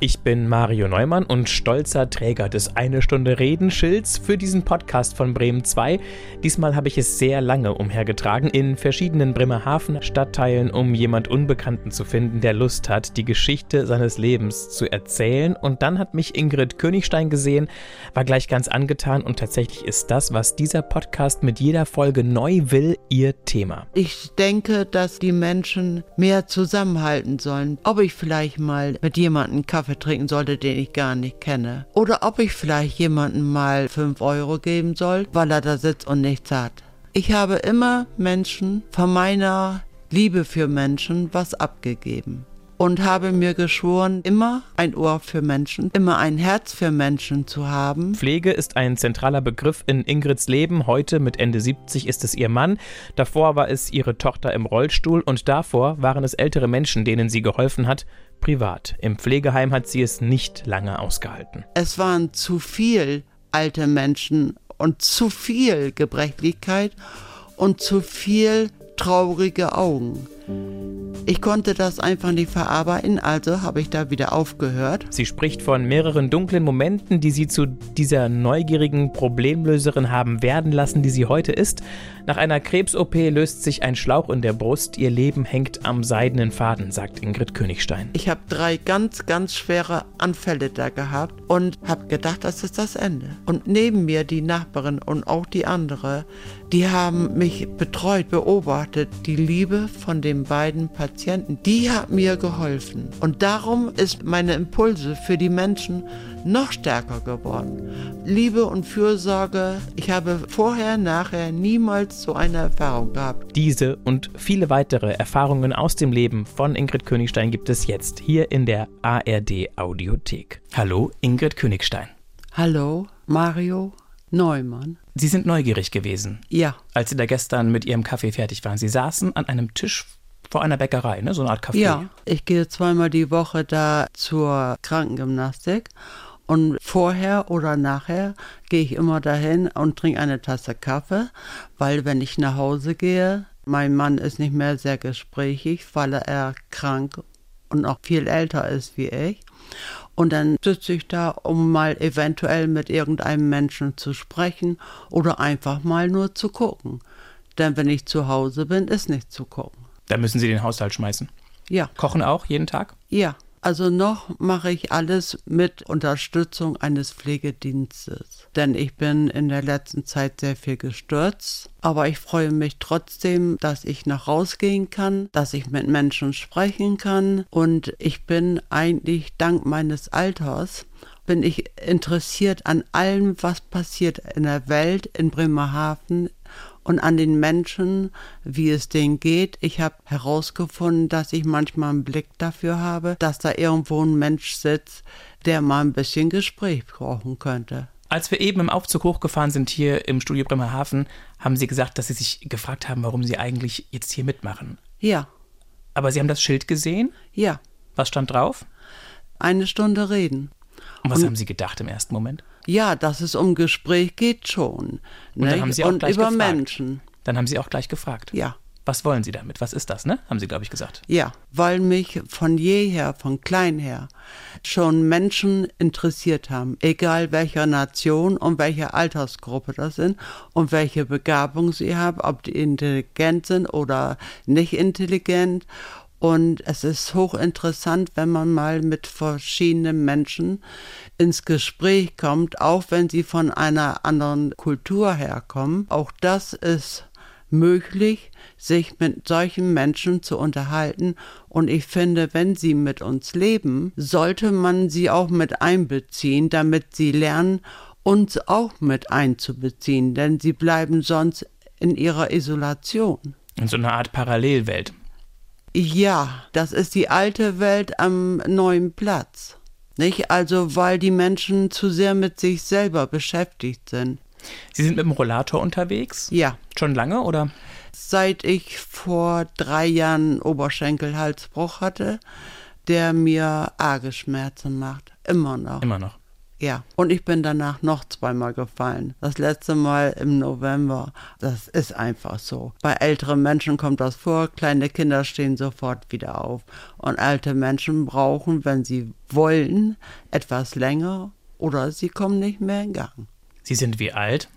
Ich bin Mario Neumann und stolzer Träger des Eine Stunde Redenschilds für diesen Podcast von Bremen 2. Diesmal habe ich es sehr lange umhergetragen in verschiedenen Bremerhaven Stadtteilen, um jemand Unbekannten zu finden, der Lust hat, die Geschichte seines Lebens zu erzählen. Und dann hat mich Ingrid Königstein gesehen, war gleich ganz angetan und tatsächlich ist das, was dieser Podcast mit jeder Folge neu will, ihr Thema. Ich denke, dass die Menschen mehr zusammenhalten sollen. Ob ich vielleicht mal mit jemandem Kaffee Kaffee trinken sollte, den ich gar nicht kenne. Oder ob ich vielleicht jemandem mal 5 Euro geben soll, weil er da sitzt und nichts hat. Ich habe immer Menschen von meiner Liebe für Menschen was abgegeben und habe mir geschworen, immer ein Ohr für Menschen, immer ein Herz für Menschen zu haben. Pflege ist ein zentraler Begriff in Ingrids Leben. Heute mit Ende 70 ist es ihr Mann. Davor war es ihre Tochter im Rollstuhl und davor waren es ältere Menschen, denen sie geholfen hat, privat. Im Pflegeheim hat sie es nicht lange ausgehalten. Es waren zu viel alte Menschen und zu viel Gebrechlichkeit und zu viel traurige Augen. Ich konnte das einfach nicht verarbeiten, also habe ich da wieder aufgehört. Sie spricht von mehreren dunklen Momenten, die sie zu dieser neugierigen Problemlöserin haben werden lassen, die sie heute ist. Nach einer Krebs-OP löst sich ein Schlauch in der Brust. Ihr Leben hängt am seidenen Faden, sagt Ingrid Königstein. Ich habe drei ganz, ganz schwere Anfälle da gehabt und habe gedacht, das ist das Ende. Und neben mir die Nachbarin und auch die andere, die haben mich betreut, beobachtet. Die Liebe von den beiden Patienten, die hat mir geholfen. Und darum ist meine Impulse für die Menschen noch stärker geworden. Liebe und Fürsorge, ich habe vorher, nachher niemals so eine Erfahrung gehabt. Diese und viele weitere Erfahrungen aus dem Leben von Ingrid Königstein gibt es jetzt hier in der ARD Audiothek. Hallo, Ingrid Königstein. Hallo, Mario Neumann. Sie sind neugierig gewesen. Ja. Als Sie da gestern mit Ihrem Kaffee fertig waren. Sie saßen an einem Tisch vor einer Bäckerei, ne? so eine Art Café. Ja, ich gehe zweimal die Woche da zur Krankengymnastik und vorher oder nachher gehe ich immer dahin und trinke eine Tasse Kaffee, weil wenn ich nach Hause gehe, mein Mann ist nicht mehr sehr gesprächig, weil er krank und auch viel älter ist wie ich. Und dann sitze ich da, um mal eventuell mit irgendeinem Menschen zu sprechen oder einfach mal nur zu gucken. Denn wenn ich zu Hause bin, ist nicht zu gucken. Da müssen Sie den Haushalt schmeißen. Ja. Kochen auch jeden Tag? Ja. Also noch mache ich alles mit Unterstützung eines Pflegedienstes. Denn ich bin in der letzten Zeit sehr viel gestürzt. Aber ich freue mich trotzdem, dass ich nach rausgehen kann, dass ich mit Menschen sprechen kann. Und ich bin eigentlich dank meines Alters bin ich interessiert an allem, was passiert in der Welt, in Bremerhaven, und an den Menschen, wie es denen geht. Ich habe herausgefunden, dass ich manchmal einen Blick dafür habe, dass da irgendwo ein Mensch sitzt, der mal ein bisschen Gespräch brauchen könnte. Als wir eben im Aufzug hochgefahren sind hier im Studio Bremerhaven, haben Sie gesagt, dass Sie sich gefragt haben, warum Sie eigentlich jetzt hier mitmachen. Ja. Aber Sie haben das Schild gesehen? Ja. Was stand drauf? Eine Stunde reden. Und was Und, haben Sie gedacht im ersten Moment? Ja, dass es um Gespräch geht schon. Und, dann haben Sie auch Und gleich über gefragt. Menschen. Dann haben Sie auch gleich gefragt. Ja. Was wollen Sie damit? Was ist das, ne? Haben Sie, glaube ich, gesagt. Ja, weil mich von jeher, von klein her, schon Menschen interessiert haben, egal welcher Nation und welche Altersgruppe das sind und welche Begabung sie haben, ob die intelligent sind oder nicht intelligent. Und es ist hochinteressant, wenn man mal mit verschiedenen Menschen ins Gespräch kommt, auch wenn sie von einer anderen Kultur herkommen. Auch das ist möglich, sich mit solchen Menschen zu unterhalten. Und ich finde, wenn sie mit uns leben, sollte man sie auch mit einbeziehen, damit sie lernen, uns auch mit einzubeziehen, denn sie bleiben sonst in ihrer Isolation. In so einer Art Parallelwelt. Ja, das ist die alte Welt am neuen Platz. Nicht? Also, weil die Menschen zu sehr mit sich selber beschäftigt sind. Sie sind mit dem Rollator unterwegs? Ja. Schon lange oder? Seit ich vor drei Jahren Oberschenkelhalsbruch hatte, der mir arge Schmerzen macht. Immer noch. Immer noch. Ja, und ich bin danach noch zweimal gefallen. Das letzte Mal im November. Das ist einfach so. Bei älteren Menschen kommt das vor, kleine Kinder stehen sofort wieder auf. Und alte Menschen brauchen, wenn sie wollen, etwas länger oder sie kommen nicht mehr in Gang. Sie sind wie alt?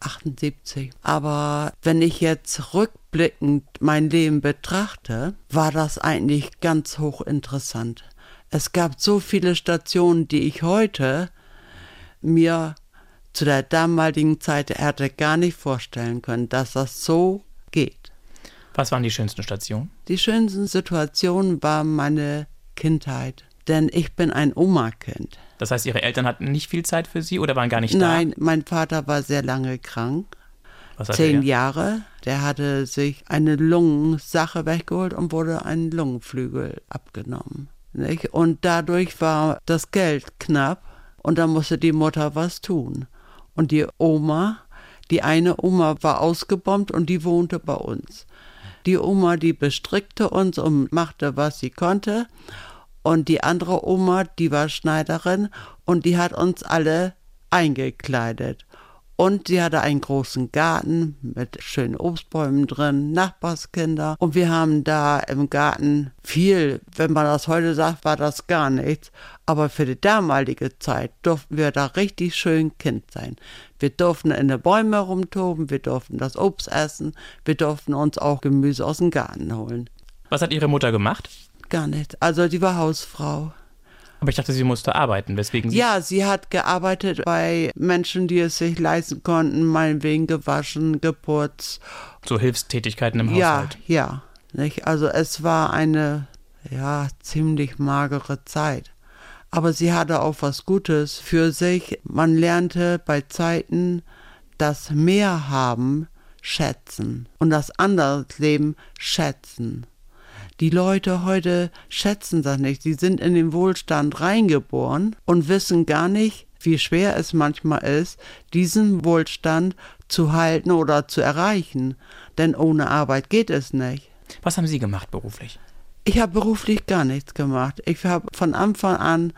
78. Aber wenn ich jetzt rückblickend mein Leben betrachte, war das eigentlich ganz hochinteressant. Es gab so viele Stationen, die ich heute mir zu der damaligen Zeit hätte gar nicht vorstellen können, dass das so geht. Was waren die schönsten Stationen? Die schönsten Situationen war meine Kindheit, denn ich bin ein Oma-Kind. Das heißt, Ihre Eltern hatten nicht viel Zeit für Sie oder waren gar nicht Nein, da? Nein, mein Vater war sehr lange krank. Was Zehn? Jahre. Der hatte sich eine Lungensache weggeholt und wurde ein Lungenflügel abgenommen. Nicht? Und dadurch war das Geld knapp und da musste die Mutter was tun. Und die Oma, die eine Oma war ausgebombt und die wohnte bei uns. Die Oma, die bestrickte uns und machte, was sie konnte. Und die andere Oma, die war Schneiderin und die hat uns alle eingekleidet. Und sie hatte einen großen Garten mit schönen Obstbäumen drin, Nachbarskinder. Und wir haben da im Garten viel, wenn man das heute sagt, war das gar nichts. Aber für die damalige Zeit durften wir da richtig schön Kind sein. Wir durften in den Bäumen rumtoben, wir durften das Obst essen, wir durften uns auch Gemüse aus dem Garten holen. Was hat Ihre Mutter gemacht? Gar nichts. Also die war Hausfrau. Aber ich dachte, sie musste arbeiten, weswegen sie. Ja, sie hat gearbeitet bei Menschen, die es sich leisten konnten, meinetwegen gewaschen, geputzt. So Hilfstätigkeiten im ja, Haushalt. Ja, nicht? Also es war eine, ja, ziemlich magere Zeit. Aber sie hatte auch was Gutes für sich. Man lernte bei Zeiten das Mehr haben schätzen und das andere Leben schätzen. Die Leute heute schätzen das nicht. Sie sind in den Wohlstand reingeboren und wissen gar nicht, wie schwer es manchmal ist, diesen Wohlstand zu halten oder zu erreichen. Denn ohne Arbeit geht es nicht. Was haben Sie gemacht beruflich? Ich habe beruflich gar nichts gemacht. Ich habe von Anfang an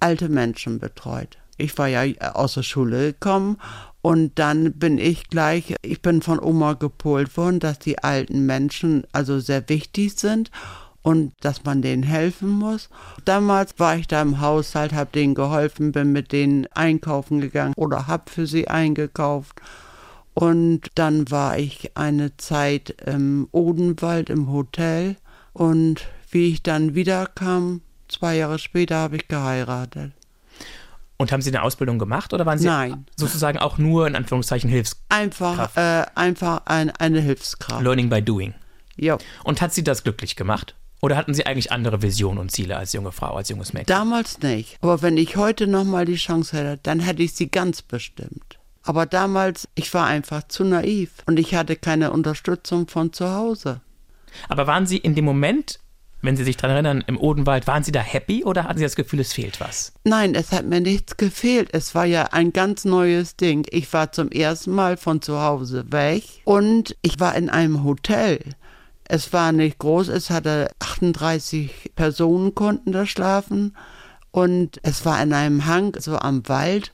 alte Menschen betreut. Ich war ja aus der Schule gekommen und dann bin ich gleich, ich bin von Oma gepolt worden, dass die alten Menschen also sehr wichtig sind und dass man denen helfen muss. Damals war ich da im Haushalt, habe denen geholfen, bin mit denen einkaufen gegangen oder habe für sie eingekauft. Und dann war ich eine Zeit im Odenwald im Hotel und wie ich dann wiederkam, zwei Jahre später habe ich geheiratet. Und haben Sie eine Ausbildung gemacht oder waren Sie Nein. sozusagen auch nur in Anführungszeichen Hilfs Einfach, äh, einfach ein, eine Hilfskraft. Learning by Doing? Ja. Und hat Sie das glücklich gemacht? Oder hatten Sie eigentlich andere Visionen und Ziele als junge Frau, als junges Mädchen? Damals nicht. Aber wenn ich heute nochmal die Chance hätte, dann hätte ich sie ganz bestimmt. Aber damals, ich war einfach zu naiv und ich hatte keine Unterstützung von zu Hause. Aber waren Sie in dem Moment, wenn Sie sich daran erinnern, im Odenwald, waren Sie da happy oder hatten Sie das Gefühl, es fehlt was? Nein, es hat mir nichts gefehlt. Es war ja ein ganz neues Ding. Ich war zum ersten Mal von zu Hause weg und ich war in einem Hotel. Es war nicht groß, es hatte 38 Personen konnten da schlafen und es war in einem Hang, so am Wald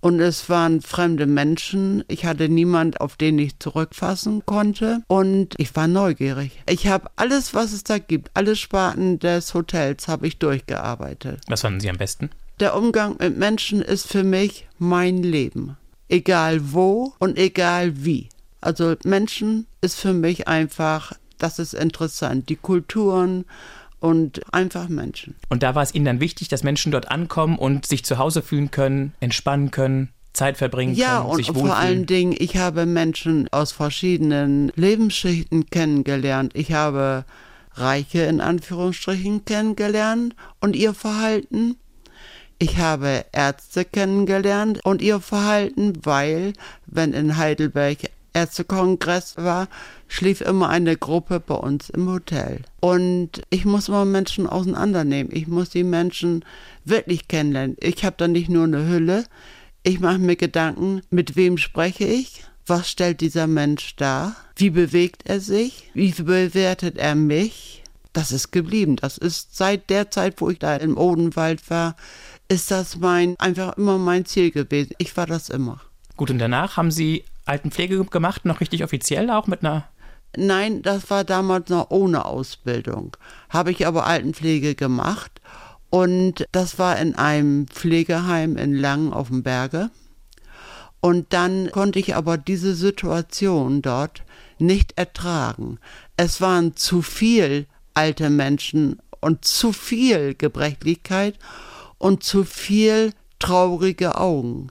und es waren fremde Menschen. Ich hatte niemand, auf den ich zurückfassen konnte. Und ich war neugierig. Ich habe alles, was es da gibt, alle Sparten des Hotels habe ich durchgearbeitet. Was fanden Sie am besten? Der Umgang mit Menschen ist für mich mein Leben. Egal wo und egal wie. Also Menschen ist für mich einfach, das ist interessant. Die Kulturen, und einfach Menschen. Und da war es Ihnen dann wichtig, dass Menschen dort ankommen und sich zu Hause fühlen können, entspannen können, Zeit verbringen ja, können, und sich vor wohlfühlen. allen Dingen, ich habe Menschen aus verschiedenen Lebensschichten kennengelernt. Ich habe Reiche in Anführungsstrichen kennengelernt und ihr Verhalten. Ich habe Ärzte kennengelernt und ihr Verhalten, weil, wenn in Heidelberg Ärztekongress war, schlief immer eine Gruppe bei uns im Hotel. Und ich muss immer Menschen auseinandernehmen. Ich muss die Menschen wirklich kennenlernen. Ich habe da nicht nur eine Hülle. Ich mache mir Gedanken, mit wem spreche ich? Was stellt dieser Mensch dar? Wie bewegt er sich? Wie bewertet er mich? das ist geblieben. Das ist seit der Zeit, wo ich da im Odenwald war, ist das mein, einfach immer mein Ziel gewesen. Ich war das immer. Gut, und danach haben Sie Altenpflege gemacht, noch richtig offiziell auch mit einer Nein, das war damals noch ohne Ausbildung. Habe ich aber Altenpflege gemacht und das war in einem Pflegeheim in Langen auf dem Berge. Und dann konnte ich aber diese Situation dort nicht ertragen. Es waren zu viel alte Menschen und zu viel Gebrechlichkeit und zu viel traurige Augen.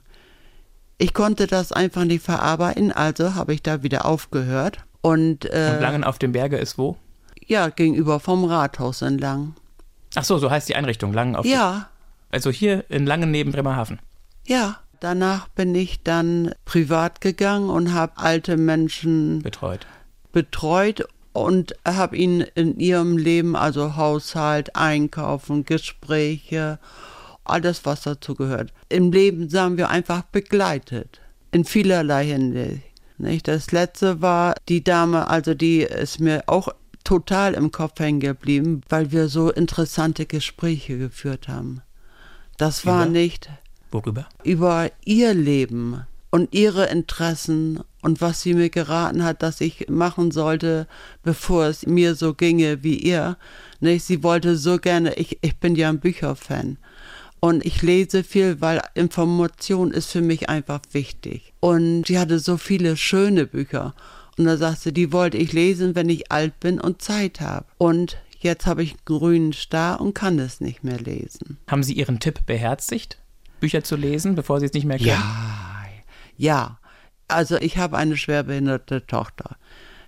Ich konnte das einfach nicht verarbeiten, also habe ich da wieder aufgehört. Und, äh, und Langen auf dem Berge ist wo? Ja, gegenüber vom Rathaus in Langen. Ach so, so heißt die Einrichtung, Langen auf Ja. Also hier in Langen neben Bremerhaven. Ja, danach bin ich dann privat gegangen und habe alte Menschen betreut. Betreut und habe ihnen in ihrem Leben, also Haushalt, Einkaufen, Gespräche, alles, was dazu gehört. Im Leben, sagen wir, einfach begleitet. In vielerlei Hinsicht. Nicht? Das letzte war die Dame, also die ist mir auch total im Kopf hängen geblieben, weil wir so interessante Gespräche geführt haben. Das war über? nicht worüber? Über ihr Leben und ihre Interessen und was sie mir geraten hat, dass ich machen sollte, bevor es mir so ginge wie ihr. Nicht? Sie wollte so gerne, ich, ich bin ja ein Bücherfan. Und ich lese viel, weil Information ist für mich einfach wichtig. Und sie hatte so viele schöne Bücher. Und da sagte sie, die wollte ich lesen, wenn ich alt bin und Zeit habe. Und jetzt habe ich einen grünen Star und kann es nicht mehr lesen. Haben Sie Ihren Tipp beherzigt, Bücher zu lesen, bevor Sie es nicht mehr können? Ja, ja. Also ich habe eine schwerbehinderte Tochter.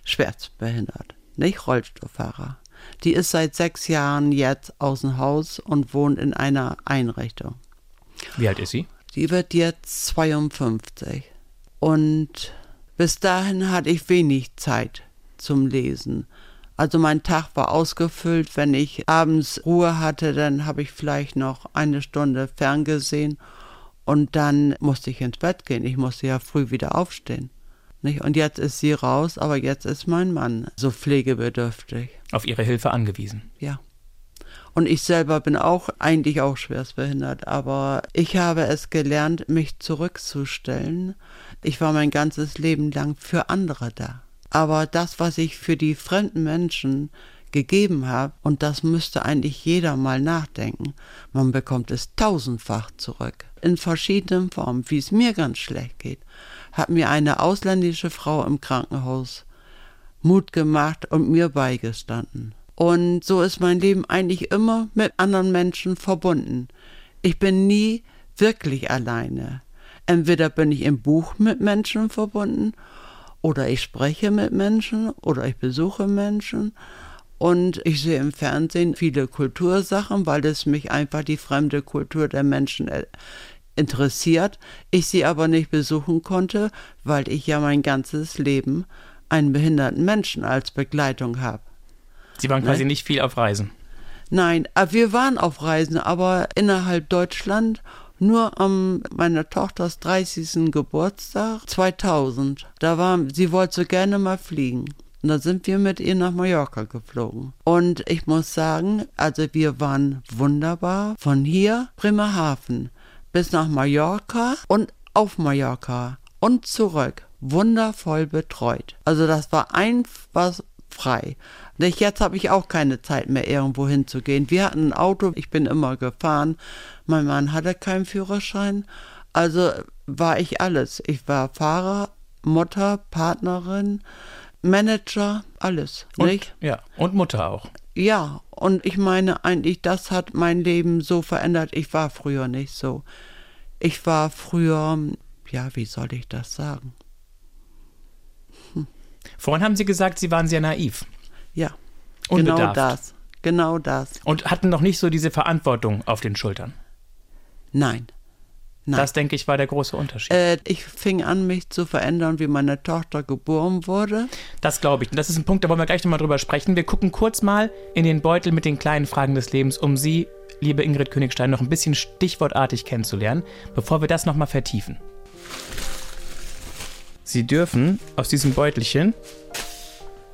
Schwerstbehindert, nicht Rollstuhlfahrer. Die ist seit sechs Jahren jetzt aus dem Haus und wohnt in einer Einrichtung. Wie alt ist sie? Die wird jetzt 52. Und bis dahin hatte ich wenig Zeit zum Lesen. Also mein Tag war ausgefüllt. Wenn ich abends Ruhe hatte, dann habe ich vielleicht noch eine Stunde ferngesehen und dann musste ich ins Bett gehen. Ich musste ja früh wieder aufstehen. Nicht? Und jetzt ist sie raus, aber jetzt ist mein Mann so pflegebedürftig. Auf ihre Hilfe angewiesen. Ja. Und ich selber bin auch eigentlich auch schwerstbehindert, aber ich habe es gelernt, mich zurückzustellen. Ich war mein ganzes Leben lang für andere da. Aber das, was ich für die fremden Menschen gegeben habe, und das müsste eigentlich jeder mal nachdenken, man bekommt es tausendfach zurück. In verschiedenen Formen, wie es mir ganz schlecht geht hat mir eine ausländische Frau im Krankenhaus Mut gemacht und mir beigestanden. Und so ist mein Leben eigentlich immer mit anderen Menschen verbunden. Ich bin nie wirklich alleine. Entweder bin ich im Buch mit Menschen verbunden, oder ich spreche mit Menschen, oder ich besuche Menschen. Und ich sehe im Fernsehen viele Kultursachen, weil es mich einfach die fremde Kultur der Menschen interessiert, ich sie aber nicht besuchen konnte, weil ich ja mein ganzes Leben einen behinderten Menschen als Begleitung habe. Sie waren quasi ne? nicht viel auf Reisen. Nein, äh, wir waren auf Reisen, aber innerhalb Deutschland nur am meiner Tochters 30. Geburtstag 2000. Da war, sie wollte so gerne mal fliegen. Und da sind wir mit ihr nach Mallorca geflogen. Und ich muss sagen, also wir waren wunderbar. Von hier Bremerhaven bis nach Mallorca und auf Mallorca und zurück. Wundervoll betreut. Also das war einfach frei. Nicht jetzt habe ich auch keine Zeit mehr, irgendwo hinzugehen. Wir hatten ein Auto, ich bin immer gefahren. Mein Mann hatte keinen Führerschein. Also war ich alles. Ich war Fahrer, Mutter, Partnerin, Manager, alles. Und, nicht? Ja, und Mutter auch. Ja, und ich meine eigentlich, das hat mein Leben so verändert. Ich war früher nicht so. Ich war früher, ja, wie soll ich das sagen? Hm. Vorhin haben Sie gesagt, Sie waren sehr naiv. Ja, Unbedarft. genau das. Genau das. Und hatten noch nicht so diese Verantwortung auf den Schultern. Nein. Nein. Das, denke ich, war der große Unterschied. Äh, ich fing an, mich zu verändern, wie meine Tochter geboren wurde. Das glaube ich. Und das ist ein Punkt, da wollen wir gleich nochmal drüber sprechen. Wir gucken kurz mal in den Beutel mit den kleinen Fragen des Lebens, um Sie, liebe Ingrid Königstein, noch ein bisschen stichwortartig kennenzulernen, bevor wir das nochmal vertiefen. Sie dürfen aus diesem Beutelchen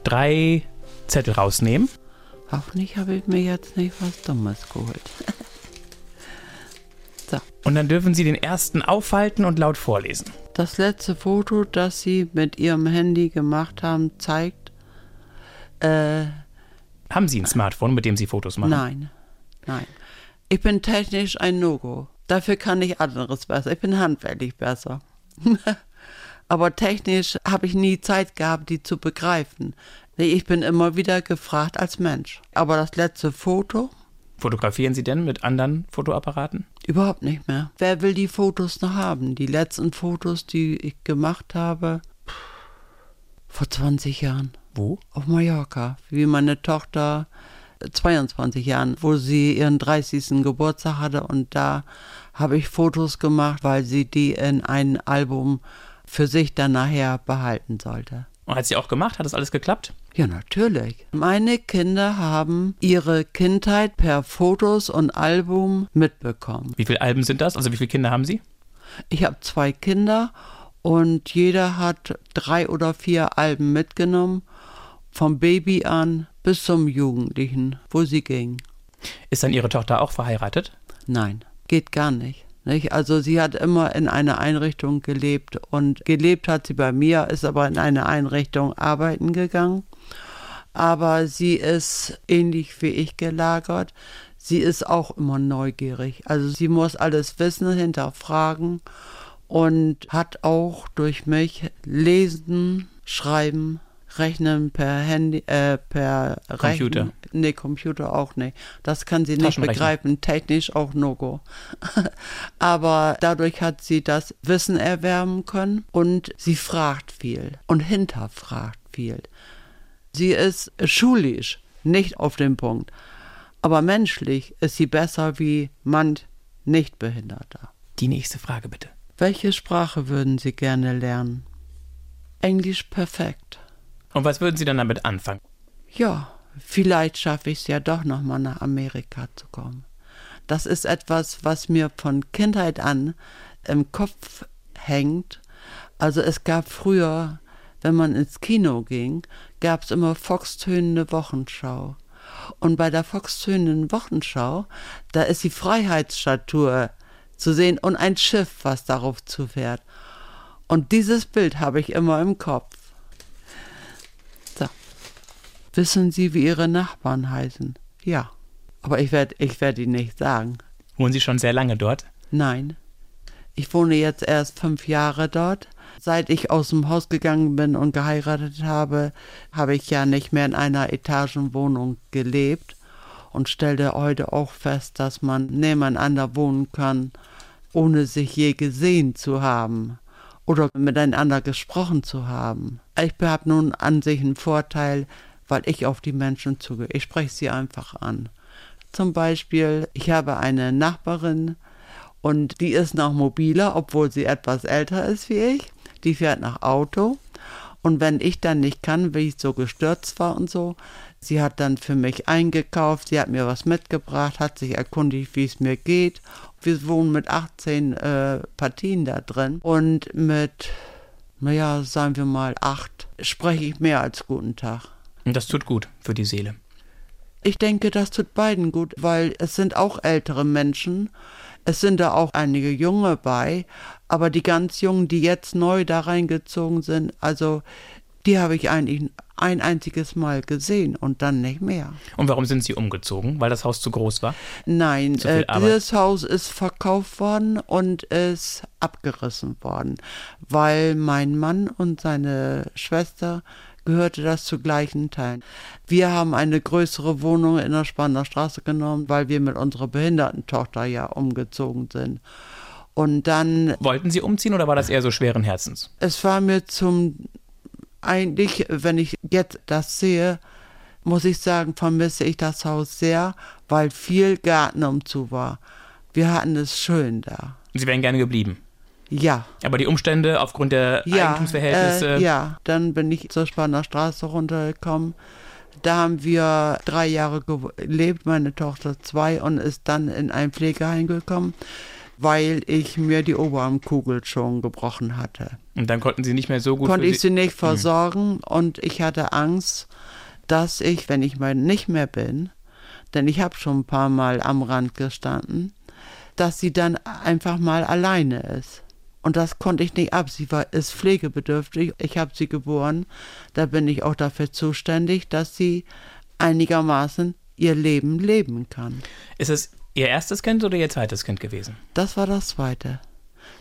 drei Zettel rausnehmen. Hoffentlich habe ich mir jetzt nicht was Dummes geholt. so. Und dann dürfen Sie den ersten aufhalten und laut vorlesen. Das letzte Foto, das Sie mit Ihrem Handy gemacht haben, zeigt. Äh, haben Sie ein Smartphone, mit dem Sie Fotos machen? Nein, nein. Ich bin technisch ein No-Go. Dafür kann ich anderes besser. Ich bin handwerklich besser. Aber technisch habe ich nie Zeit gehabt, die zu begreifen. Ich bin immer wieder gefragt als Mensch. Aber das letzte Foto? Fotografieren Sie denn mit anderen Fotoapparaten? Überhaupt nicht mehr. Wer will die Fotos noch haben? Die letzten Fotos, die ich gemacht habe, vor 20 Jahren. Wo? Auf Mallorca. Wie meine Tochter 22 Jahren, wo sie ihren 30. Geburtstag hatte und da habe ich Fotos gemacht, weil sie die in ein Album für sich dann nachher behalten sollte. Und hat sie auch gemacht? Hat das alles geklappt? Ja, natürlich. Meine Kinder haben ihre Kindheit per Fotos und Album mitbekommen. Wie viele Alben sind das? Also wie viele Kinder haben Sie? Ich habe zwei Kinder und jeder hat drei oder vier Alben mitgenommen, vom Baby an bis zum Jugendlichen, wo sie ging. Ist dann Ihre Tochter auch verheiratet? Nein, geht gar nicht. Nicht? Also sie hat immer in einer Einrichtung gelebt und gelebt hat sie bei mir, ist aber in eine Einrichtung arbeiten gegangen. Aber sie ist ähnlich wie ich gelagert. Sie ist auch immer neugierig. Also sie muss alles wissen, hinterfragen und hat auch durch mich lesen, schreiben, Rechnen per Handy, äh, per Computer. Rechnen. Nee, Computer auch nicht. Das kann sie nicht begreifen. Technisch auch No-Go. Aber dadurch hat sie das Wissen erwärmen können und sie fragt viel und hinterfragt viel. Sie ist schulisch, nicht auf dem Punkt. Aber menschlich ist sie besser wie manch Nichtbehinderter. Die nächste Frage bitte. Welche Sprache würden Sie gerne lernen? Englisch perfekt. Und was würden Sie dann damit anfangen? Ja, vielleicht schaffe ich es ja doch nochmal nach Amerika zu kommen. Das ist etwas, was mir von Kindheit an im Kopf hängt. Also es gab früher, wenn man ins Kino ging, gab es immer Foxtönende Wochenschau. Und bei der Foxtönenden Wochenschau, da ist die Freiheitsstatue zu sehen und ein Schiff, was darauf zufährt. Und dieses Bild habe ich immer im Kopf. Wissen Sie, wie Ihre Nachbarn heißen? Ja. Aber ich werde ich werd Ihnen nicht sagen. Wohnen Sie schon sehr lange dort? Nein. Ich wohne jetzt erst fünf Jahre dort. Seit ich aus dem Haus gegangen bin und geheiratet habe, habe ich ja nicht mehr in einer Etagenwohnung gelebt und stellte heute auch fest, dass man nebeneinander wohnen kann, ohne sich je gesehen zu haben oder miteinander gesprochen zu haben. Ich habe nun an sich einen Vorteil, weil ich auf die Menschen zugehe. Ich spreche sie einfach an. Zum Beispiel, ich habe eine Nachbarin und die ist noch mobiler, obwohl sie etwas älter ist wie ich. Die fährt nach Auto. Und wenn ich dann nicht kann, wie ich so gestürzt war und so, sie hat dann für mich eingekauft, sie hat mir was mitgebracht, hat sich erkundigt, wie es mir geht. Wir wohnen mit 18 äh, Partien da drin und mit, naja, sagen wir mal, acht spreche ich mehr als guten Tag. Und das tut gut für die Seele. Ich denke, das tut beiden gut, weil es sind auch ältere Menschen. Es sind da auch einige Junge bei, aber die ganz Jungen, die jetzt neu da reingezogen sind, also die habe ich eigentlich ein einziges Mal gesehen und dann nicht mehr. Und warum sind Sie umgezogen? Weil das Haus zu groß war? Nein, äh, dieses Haus ist verkauft worden und ist abgerissen worden, weil mein Mann und seine Schwester gehörte das zu gleichen Teilen. Wir haben eine größere Wohnung in der Spanner Straße genommen, weil wir mit unserer Behindertentochter ja umgezogen sind. Und dann. Wollten Sie umziehen oder war das eher so schweren Herzens? Es war mir zum. Eigentlich, wenn ich jetzt das sehe, muss ich sagen, vermisse ich das Haus sehr, weil viel Garten umzu war. Wir hatten es schön da. Sie wären gerne geblieben? Ja. Aber die Umstände aufgrund der ja, Eigentumsverhältnisse. Äh, ja, dann bin ich zur Spanner Straße runtergekommen. Da haben wir drei Jahre gelebt, meine Tochter zwei, und ist dann in ein Pflegeheim gekommen, weil ich mir die Oberarmkugel schon gebrochen hatte. Und dann konnten Sie nicht mehr so gut. Konnte ich sie nicht mhm. versorgen mhm. und ich hatte Angst, dass ich, wenn ich mal nicht mehr bin, denn ich habe schon ein paar Mal am Rand gestanden, dass sie dann einfach mal alleine ist. Und das konnte ich nicht ab. Sie war, ist pflegebedürftig. Ich habe sie geboren. Da bin ich auch dafür zuständig, dass sie einigermaßen ihr Leben leben kann. Ist es Ihr erstes Kind oder Ihr zweites Kind gewesen? Das war das zweite.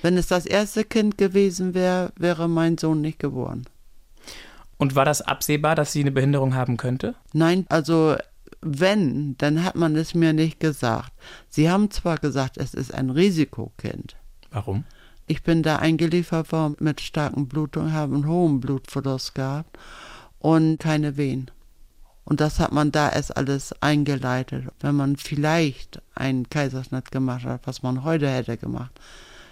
Wenn es das erste Kind gewesen wäre, wäre mein Sohn nicht geboren. Und war das absehbar, dass sie eine Behinderung haben könnte? Nein, also wenn, dann hat man es mir nicht gesagt. Sie haben zwar gesagt, es ist ein Risikokind. Warum? Ich bin da eingeliefert worden mit starken Blutungen, habe einen hohen Blutverlust gehabt und keine Wehen. Und das hat man da erst alles eingeleitet. Wenn man vielleicht einen Kaiserschnitt gemacht hat, was man heute hätte gemacht,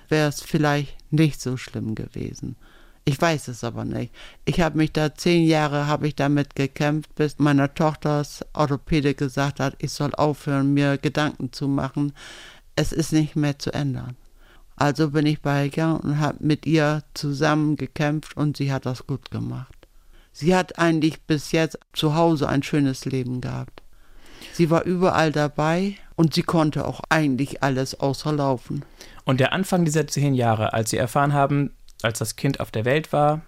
wäre es vielleicht nicht so schlimm gewesen. Ich weiß es aber nicht. Ich habe mich da zehn Jahre habe ich damit gekämpft, bis meiner Tochters Orthopäde gesagt hat, ich soll aufhören, mir Gedanken zu machen. Es ist nicht mehr zu ändern. Also bin ich beigegangen und habe mit ihr zusammen gekämpft und sie hat das gut gemacht. Sie hat eigentlich bis jetzt zu Hause ein schönes Leben gehabt. Sie war überall dabei und sie konnte auch eigentlich alles außer laufen. Und der Anfang dieser zehn Jahre, als Sie erfahren haben, als das Kind auf der Welt war,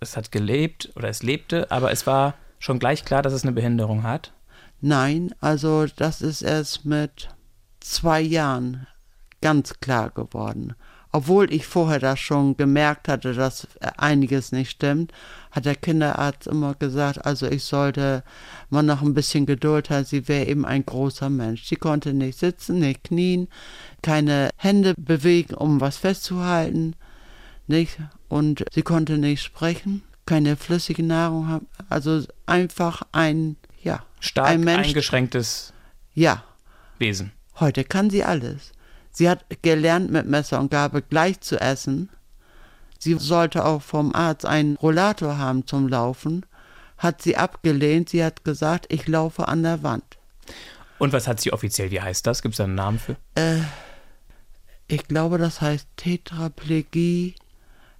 es hat gelebt oder es lebte, aber es war schon gleich klar, dass es eine Behinderung hat? Nein, also das ist erst mit zwei Jahren ganz klar geworden. Obwohl ich vorher das schon gemerkt hatte, dass einiges nicht stimmt, hat der Kinderarzt immer gesagt, also ich sollte mal noch ein bisschen Geduld haben, sie wäre eben ein großer Mensch. Sie konnte nicht sitzen, nicht knien, keine Hände bewegen, um was festzuhalten, nicht? Und sie konnte nicht sprechen, keine flüssige Nahrung haben, also einfach ein, ja, stark ein Mensch, eingeschränktes ja. Wesen. Heute kann sie alles. Sie hat gelernt, mit Messer und Gabel gleich zu essen. Sie sollte auch vom Arzt einen Rollator haben zum Laufen. Hat sie abgelehnt. Sie hat gesagt, ich laufe an der Wand. Und was hat sie offiziell? Wie heißt das? Gibt es da einen Namen für? Äh, ich glaube, das heißt Tetraplegie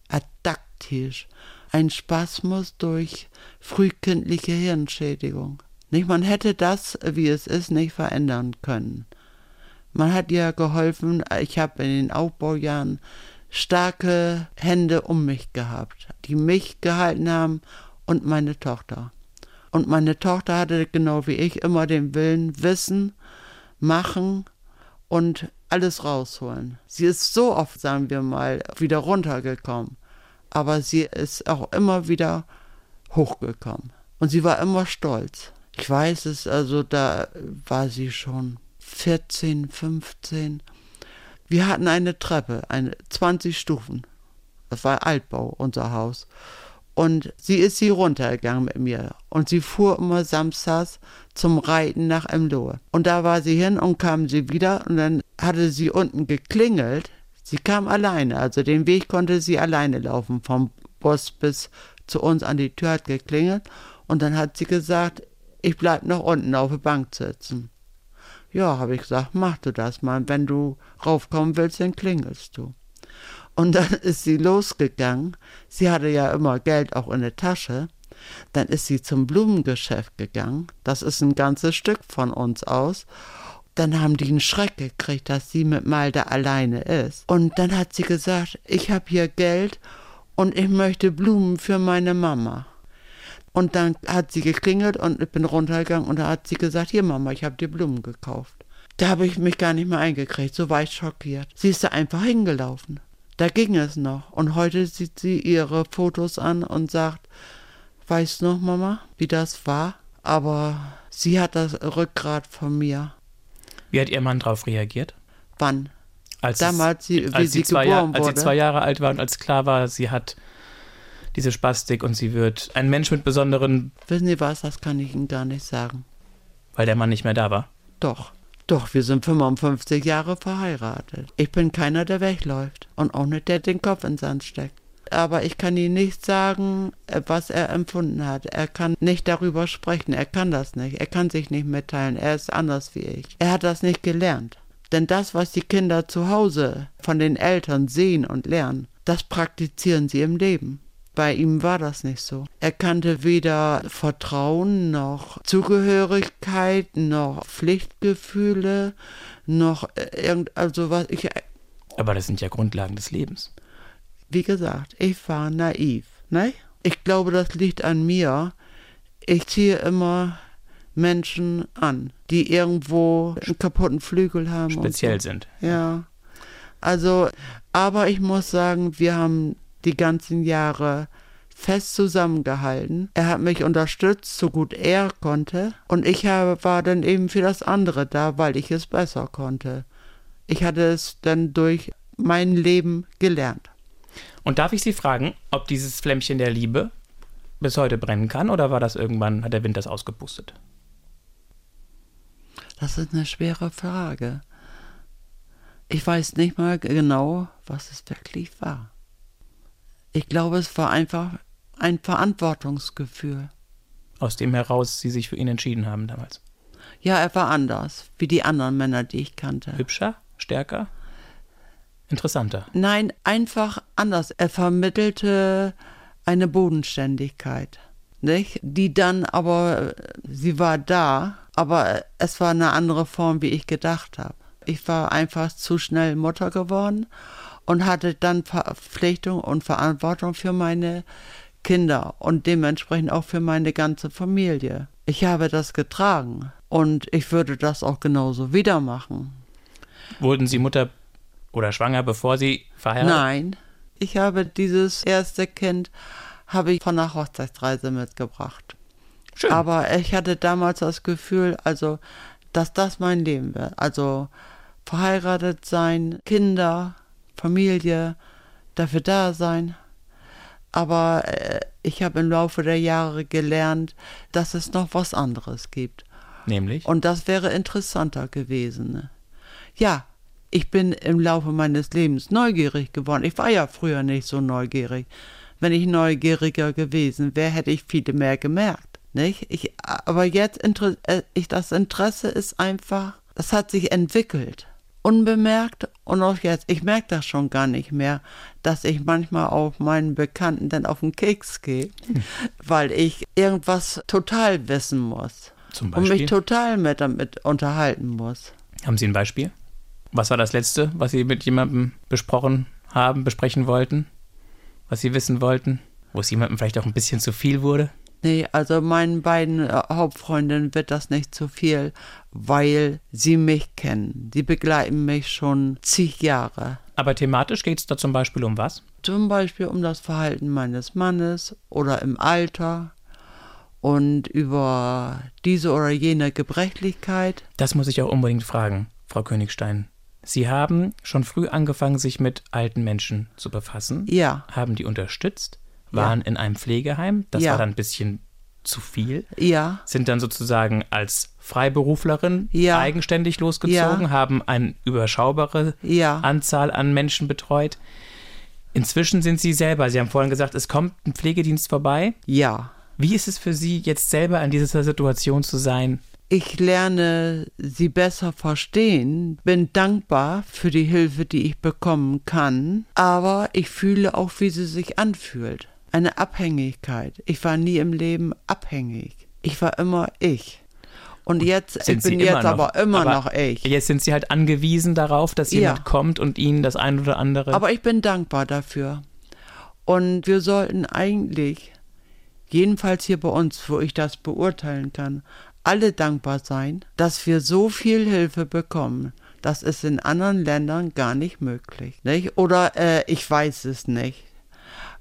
adaktisch. Ein Spasmus durch frühkindliche Hirnschädigung. Nicht, man hätte das, wie es ist, nicht verändern können. Man hat ihr geholfen. Ich habe in den Aufbaujahren starke Hände um mich gehabt, die mich gehalten haben und meine Tochter. Und meine Tochter hatte genau wie ich immer den Willen, wissen, machen und alles rausholen. Sie ist so oft, sagen wir mal, wieder runtergekommen, aber sie ist auch immer wieder hochgekommen. Und sie war immer stolz. Ich weiß es, also da war sie schon 14, 15. Wir hatten eine Treppe, eine 20 Stufen. Das war Altbau, unser Haus. Und sie ist sie runtergegangen mit mir. Und sie fuhr immer samstags zum Reiten nach Emlohe. Und da war sie hin und kam sie wieder. Und dann hatte sie unten geklingelt. Sie kam alleine. Also den Weg konnte sie alleine laufen. Vom Bus bis zu uns an die Tür hat geklingelt. Und dann hat sie gesagt, ich bleib noch unten auf der Bank sitzen. Ja, habe ich gesagt, mach du das mal. Wenn du raufkommen willst, dann klingelst du. Und dann ist sie losgegangen. Sie hatte ja immer Geld auch in der Tasche. Dann ist sie zum Blumengeschäft gegangen. Das ist ein ganzes Stück von uns aus. Dann haben die einen Schreck gekriegt, dass sie mit Malte alleine ist. Und dann hat sie gesagt, ich habe hier Geld und ich möchte Blumen für meine Mama. Und dann hat sie geklingelt und ich bin runtergegangen und da hat sie gesagt, hier Mama, ich habe dir Blumen gekauft. Da habe ich mich gar nicht mehr eingekriegt, so war ich schockiert. Sie ist da einfach hingelaufen. Da ging es noch. Und heute sieht sie ihre Fotos an und sagt, weißt du noch, Mama, wie das war? Aber sie hat das Rückgrat von mir. Wie hat ihr Mann darauf reagiert? Wann? Als Damals, sie, wie als sie, sie geboren Jahr, wurde. Als sie zwei Jahre alt war und als klar war, sie hat diese Spastik und sie wird ein Mensch mit besonderen. Wissen Sie was, das kann ich Ihnen gar nicht sagen. Weil der Mann nicht mehr da war. Doch. Doch, wir sind 55 Jahre verheiratet. Ich bin keiner, der wegläuft. Und auch nicht, der den Kopf ins Sand steckt. Aber ich kann Ihnen nicht sagen, äh, was er empfunden hat. Er kann nicht darüber sprechen. Er kann das nicht. Er kann sich nicht mitteilen. Er ist anders wie ich. Er hat das nicht gelernt. Denn das, was die Kinder zu Hause von den Eltern sehen und lernen, das praktizieren sie im Leben. Bei ihm war das nicht so. Er kannte weder Vertrauen noch Zugehörigkeit noch Pflichtgefühle noch irgend also was ich Aber das sind ja Grundlagen des Lebens. Wie gesagt, ich war naiv, ne? Ich glaube, das liegt an mir. Ich ziehe immer Menschen an, die irgendwo einen kaputten Flügel haben. Speziell so. sind. Ja. Also, aber ich muss sagen, wir haben die ganzen Jahre fest zusammengehalten. Er hat mich unterstützt, so gut er konnte. Und ich habe, war dann eben für das andere da, weil ich es besser konnte. Ich hatte es dann durch mein Leben gelernt. Und darf ich Sie fragen, ob dieses Flämmchen der Liebe bis heute brennen kann oder war das irgendwann, hat der Wind das ausgepustet? Das ist eine schwere Frage. Ich weiß nicht mal genau, was es wirklich war. Ich glaube, es war einfach ein Verantwortungsgefühl. Aus dem heraus Sie sich für ihn entschieden haben damals. Ja, er war anders, wie die anderen Männer, die ich kannte. Hübscher? Stärker? Interessanter. Nein, einfach anders. Er vermittelte eine Bodenständigkeit, nicht? Die dann aber, sie war da, aber es war eine andere Form, wie ich gedacht habe. Ich war einfach zu schnell Mutter geworden und hatte dann Verpflichtung und Verantwortung für meine Kinder und dementsprechend auch für meine ganze Familie. Ich habe das getragen und ich würde das auch genauso wieder machen. Wurden Sie Mutter oder schwanger, bevor Sie verheiratet? Nein, ich habe dieses erste Kind habe ich von der Hochzeitsreise mitgebracht. Schön. Aber ich hatte damals das Gefühl, also, dass das mein Leben wird. Also verheiratet sein, Kinder, Familie, dafür da sein. Aber äh, ich habe im Laufe der Jahre gelernt, dass es noch was anderes gibt. Nämlich? Und das wäre interessanter gewesen. Ja, ich bin im Laufe meines Lebens neugierig geworden. Ich war ja früher nicht so neugierig. Wenn ich neugieriger gewesen wäre, hätte ich viele mehr gemerkt. Nicht? Ich, aber jetzt, äh, ich, das Interesse ist einfach, das hat sich entwickelt unbemerkt und auch jetzt, ich merke das schon gar nicht mehr, dass ich manchmal auf meinen Bekannten dann auf den Keks gehe, hm. weil ich irgendwas total wissen muss. Zum Beispiel? Und mich total mit damit unterhalten muss. Haben Sie ein Beispiel? Was war das Letzte, was Sie mit jemandem besprochen haben, besprechen wollten? Was Sie wissen wollten? Wo es jemandem vielleicht auch ein bisschen zu viel wurde? Nee, also meinen beiden äh, Hauptfreundinnen wird das nicht zu viel, weil sie mich kennen. Die begleiten mich schon zig Jahre. Aber thematisch geht es da zum Beispiel um was? Zum Beispiel um das Verhalten meines Mannes oder im Alter und über diese oder jene Gebrechlichkeit. Das muss ich auch unbedingt fragen, Frau Königstein. Sie haben schon früh angefangen, sich mit alten Menschen zu befassen. Ja. Haben die unterstützt waren ja. in einem Pflegeheim. Das ja. war dann ein bisschen zu viel. Ja. Sind dann sozusagen als Freiberuflerin ja. eigenständig losgezogen, haben eine überschaubare Anzahl an Menschen betreut. Inzwischen sind Sie selber, Sie haben vorhin gesagt, es kommt ein Pflegedienst vorbei. Ja. Wie ist es für Sie, jetzt selber in dieser Situation zu sein? Ich lerne sie besser verstehen, bin dankbar für die Hilfe, die ich bekommen kann, aber ich fühle auch, wie sie sich anfühlt eine Abhängigkeit. Ich war nie im Leben abhängig. Ich war immer ich. Und jetzt, sind ich bin Sie jetzt noch, aber immer aber noch ich. Jetzt sind Sie halt angewiesen darauf, dass jemand ja. kommt und Ihnen das ein oder andere. Aber ich bin dankbar dafür. Und wir sollten eigentlich, jedenfalls hier bei uns, wo ich das beurteilen kann, alle dankbar sein, dass wir so viel Hilfe bekommen. Das ist in anderen Ländern gar nicht möglich. Nicht? Oder äh, ich weiß es nicht.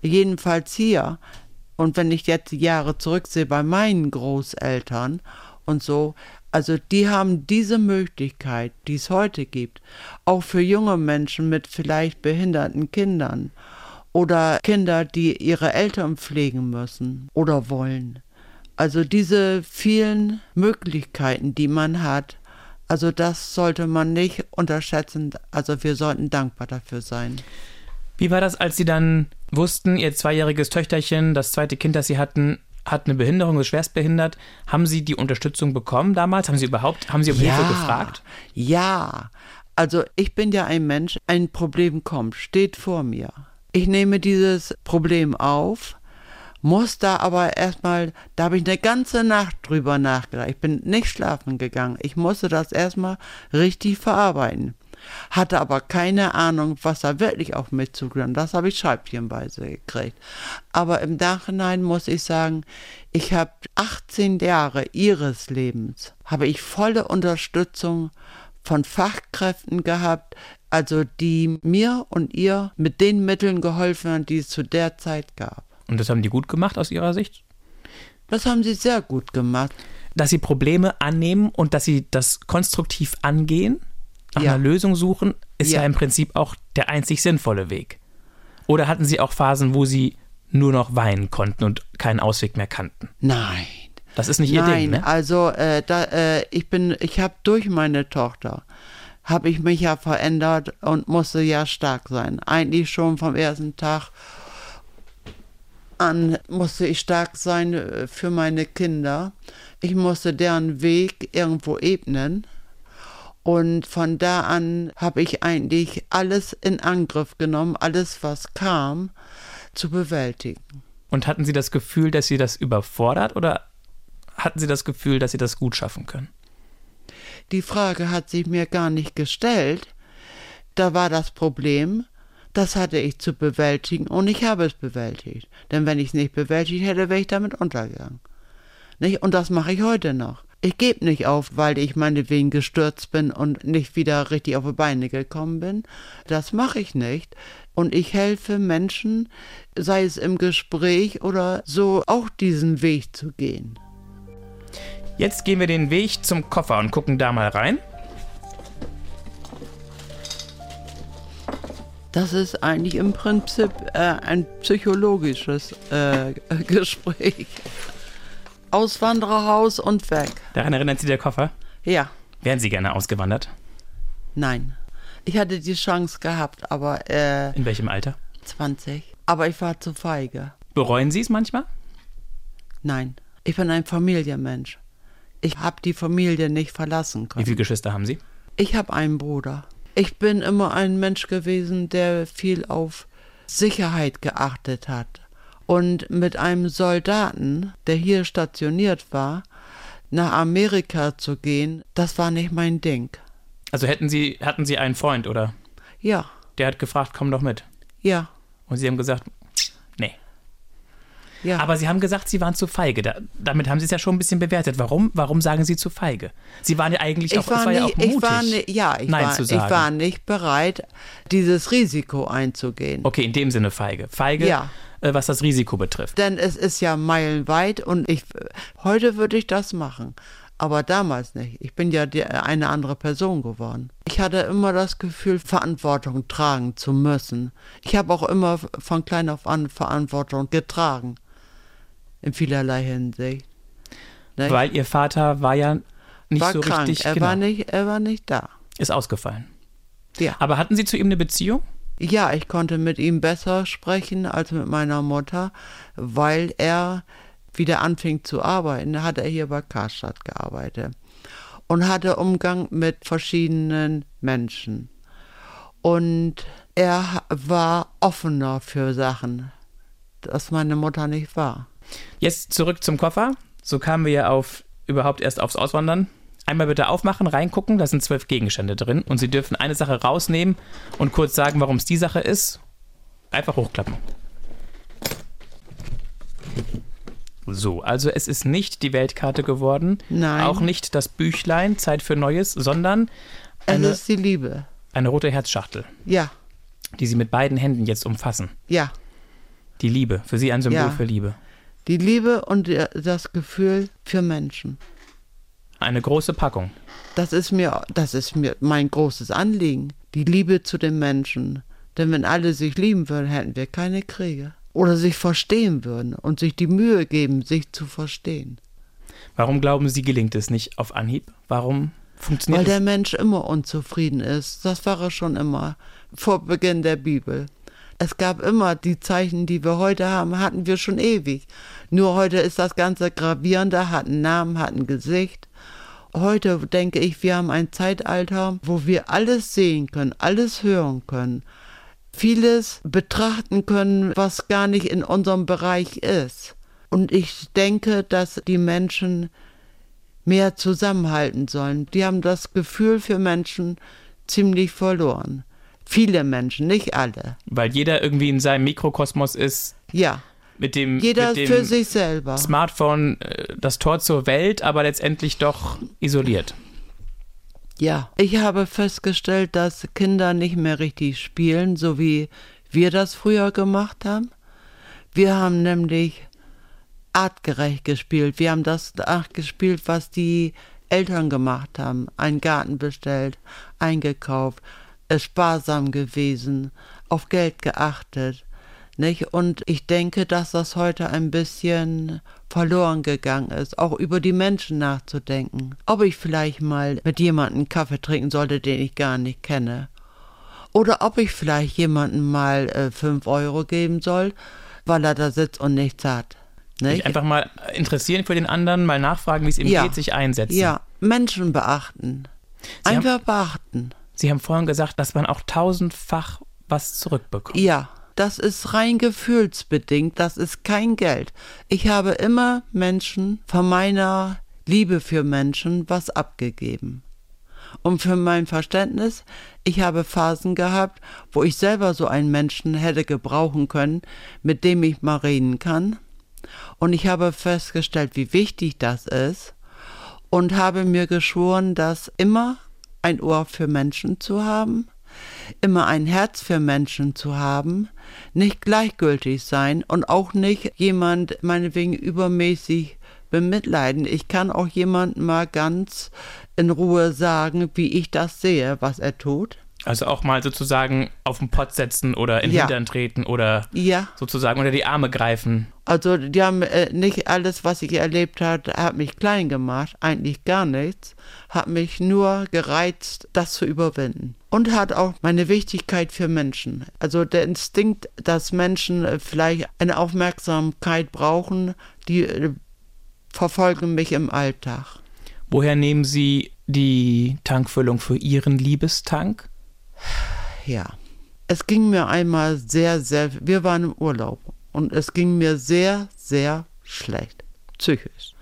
Jedenfalls hier. Und wenn ich jetzt die Jahre zurücksehe bei meinen Großeltern und so, also die haben diese Möglichkeit, die es heute gibt, auch für junge Menschen mit vielleicht behinderten Kindern oder Kinder, die ihre Eltern pflegen müssen oder wollen. Also diese vielen Möglichkeiten, die man hat, also das sollte man nicht unterschätzen. Also wir sollten dankbar dafür sein. Wie war das, als Sie dann wussten, Ihr zweijähriges Töchterchen, das zweite Kind, das Sie hatten, hat eine Behinderung, ist schwerstbehindert. Haben Sie die Unterstützung bekommen damals? Haben Sie überhaupt, haben Sie um ja, Hilfe gefragt? Ja, also ich bin ja ein Mensch, ein Problem kommt, steht vor mir. Ich nehme dieses Problem auf, muss da aber erstmal, da habe ich eine ganze Nacht drüber nachgedacht. Ich bin nicht schlafen gegangen. Ich musste das erstmal richtig verarbeiten. Hatte aber keine Ahnung, was da wirklich auf mich zukommt. Das habe ich scheibchenweise gekriegt. Aber im Nachhinein muss ich sagen, ich habe 18 Jahre ihres Lebens, habe ich volle Unterstützung von Fachkräften gehabt, also die mir und ihr mit den Mitteln geholfen haben, die es zu der Zeit gab. Und das haben die gut gemacht aus Ihrer Sicht? Das haben sie sehr gut gemacht. Dass Sie Probleme annehmen und dass Sie das konstruktiv angehen, nach Ja. einer Lösung suchen, ist ja. Ja. im Prinzip auch der einzig sinnvolle Weg. Oder hatten Sie auch Phasen, wo Sie nur noch weinen konnten und keinen Ausweg mehr kannten? Nein. Das ist nicht Ihr Nein, Ding, ne? also äh, da, äh, ich bin, ich habe durch meine Tochter habe ich mich ja verändert und musste ja stark sein. Eigentlich schon vom ersten Tag an musste ich stark sein äh, für meine Kinder. Ich musste deren Weg irgendwo ebnen. Und von da an habe ich eigentlich alles in Angriff genommen, alles was kam, zu bewältigen. Und hatten Sie das Gefühl, dass Sie das überfordert oder hatten Sie das Gefühl, dass Sie das gut schaffen können? Die Frage hat sich mir gar nicht gestellt. Da war das Problem, das hatte ich zu bewältigen und ich habe es bewältigt. Denn wenn ich es nicht bewältigt hätte, wäre ich damit untergegangen. Nicht? Und das mache ich heute noch. Ich gebe nicht auf, weil ich meinetwegen gestürzt bin und nicht wieder richtig auf die Beine gekommen bin. Das mache ich nicht. Und ich helfe Menschen, sei es im Gespräch oder so, auch diesen Weg zu gehen. Jetzt gehen wir den Weg zum Koffer und gucken da mal rein. Das ist eigentlich im Prinzip äh, ein psychologisches äh, Gespräch. Auswandererhaus und weg. Daran erinnert Sie der Koffer? Ja, Wären Sie gerne ausgewandert? nein. Ich hatte die Chance gehabt, aber äh, In welchem Alter? 20. Aber ich war zu feige. Bereuen Sie es manchmal? Nein, ich bin ein Familienmensch. Ich habe die Familie nicht verlassen Wie können. viele Geschwister haben Sie? Ich habe einen Bruder. Ich bin immer ein Mensch gewesen, der viel auf Sicherheit geachtet hat. Und mit einem Soldaten, der hier stationiert war, nach Amerika zu gehen, das war nicht mein Ding. Also hätten Sie, hatten Sie einen Freund oder Ja, der hat gefragt, komm doch mit. ja, Und Sie haben gesagt. Ja. Aber Sie haben gesagt, Sie waren zu feige. Da, damit haben Sie es ja schon ein bisschen bewertet. Warum? Warum sagen Sie zu feige? Sie waren ja eigentlich auch, war, war ja auch nicht, mutig. ich war nicht, ja, ich Nein war, zu ich war nicht bereit, dieses Risiko einzugehen. Okay, in dem Sinne feige. Feige, Ja. äh, was das Risiko betrifft. Denn es ist ja meilenweit und ich heute würde ich das machen. Aber damals nicht. Ich bin ja die, eine andere Person geworden. Ich hatte immer das Gefühl, Verantwortung tragen zu müssen. Ich habe auch immer von klein auf an Verantwortung getragen. In vielerlei Hinsicht. Nicht? Weil Ihr Vater war ja nicht war so krank. richtig, er, genau, war nicht, er war nicht da. ist ausgefallen. Ja. Aber hatten Sie zu ihm eine Beziehung? Ja, ich konnte mit ihm besser sprechen als mit meiner Mutter, weil er wieder anfing zu arbeiten. Da hat er hier bei Karstadt gearbeitet und hatte Umgang mit verschiedenen Menschen. Und er war offener für Sachen, das meine Mutter nicht war. Jetzt zurück zum Koffer. So kamen wir ja auf überhaupt erst aufs Auswandern. Einmal bitte aufmachen, reingucken, da sind zwölf Gegenstände drin und Sie dürfen eine Sache rausnehmen und kurz sagen, warum es die Sache ist. Einfach hochklappen. So, also es ist nicht die Weltkarte geworden, Nein. auch nicht das Büchlein Zeit für Neues, sondern Es eine, ist die Liebe. eine rote Herzschachtel, Ja, die Sie mit beiden Händen jetzt umfassen. ja. Die Liebe, für Sie ein Symbol Ja. für Liebe. Die Liebe und der- das Gefühl für Menschen. Eine große Packung. Das ist mir, das ist mir mein großes Anliegen. Die Liebe zu den Menschen. Denn wenn alle sich lieben würden, hätten wir keine Kriege. Oder sich verstehen würden und sich die Mühe geben, sich zu verstehen. Warum glauben Sie, gelingt es nicht auf Anhieb? Warum funktioniert Weil der es? Mensch immer unzufrieden ist. Das war er schon immer. Vor Beginn der Bibel. Es gab immer die Zeichen, die wir heute haben, hatten wir schon ewig. Nur heute ist das Ganze gravierender, hat einen Namen, hat ein Gesicht. Heute denke ich, wir haben ein Zeitalter, wo wir alles sehen können, alles hören können. vieles betrachten können, was gar nicht in unserem Bereich ist. Und ich denke, dass die Menschen mehr zusammenhalten sollen. Die haben das Gefühl für Menschen ziemlich verloren. Viele Menschen, nicht alle. Weil jeder irgendwie in seinem Mikrokosmos ist. Ja. Mit dem, jeder mit dem für sich selber. Smartphone äh, das Tor zur Welt, aber letztendlich doch isoliert. Ja, ich habe festgestellt, dass Kinder nicht mehr richtig spielen, so wie wir das früher gemacht haben. Wir haben nämlich artgerecht gespielt. Wir haben das gespielt, was die Eltern gemacht haben. Einen Garten bestellt, eingekauft, sparsam gewesen, auf Geld geachtet. Nicht? Und ich denke, dass das heute ein bisschen verloren gegangen ist, auch über die Menschen nachzudenken. Ob ich vielleicht mal mit jemandem Kaffee trinken sollte, den ich gar nicht kenne. Oder ob ich vielleicht jemandem mal äh, fünf Euro geben soll, weil er da sitzt und nichts hat. Nicht? einfach mal interessieren für den anderen, mal nachfragen, wie es ihm ja. geht, sich einsetzen. Ja, Menschen beachten. Sie einfach haben, beachten. Sie haben vorhin gesagt, dass man auch tausendfach was zurückbekommt. Ja, das ist rein gefühlsbedingt, das ist kein Geld. Ich habe immer Menschen von meiner Liebe für Menschen was abgegeben. Und für mein Verständnis, ich habe Phasen gehabt, wo ich selber so einen Menschen hätte gebrauchen können, mit dem ich mal reden kann. Und ich habe festgestellt, wie wichtig das ist und habe mir geschworen, das immer ein Ohr für Menschen zu haben immer ein Herz für Menschen zu haben, nicht gleichgültig sein und auch nicht jemand meinetwegen übermäßig bemitleiden. Ich kann auch jemandem mal ganz in Ruhe sagen, wie ich das sehe, was er tut. Also auch mal sozusagen auf den Pott setzen oder in den ja. Hintern treten oder ja. sozusagen unter die Arme greifen. Also die haben äh, nicht alles, was ich erlebt habe, hat mich klein gemacht, eigentlich gar nichts, hat mich nur gereizt, das zu überwinden. Und hat auch meine Wichtigkeit für Menschen. Also der Instinkt, dass Menschen äh, vielleicht eine Aufmerksamkeit brauchen, die äh, verfolgen mich im Alltag. Woher nehmen Sie die Tankfüllung für Ihren Liebestank? Ja, es ging mir einmal sehr, sehr, wir waren im Urlaub und es ging mir sehr, sehr schlecht, psychisch.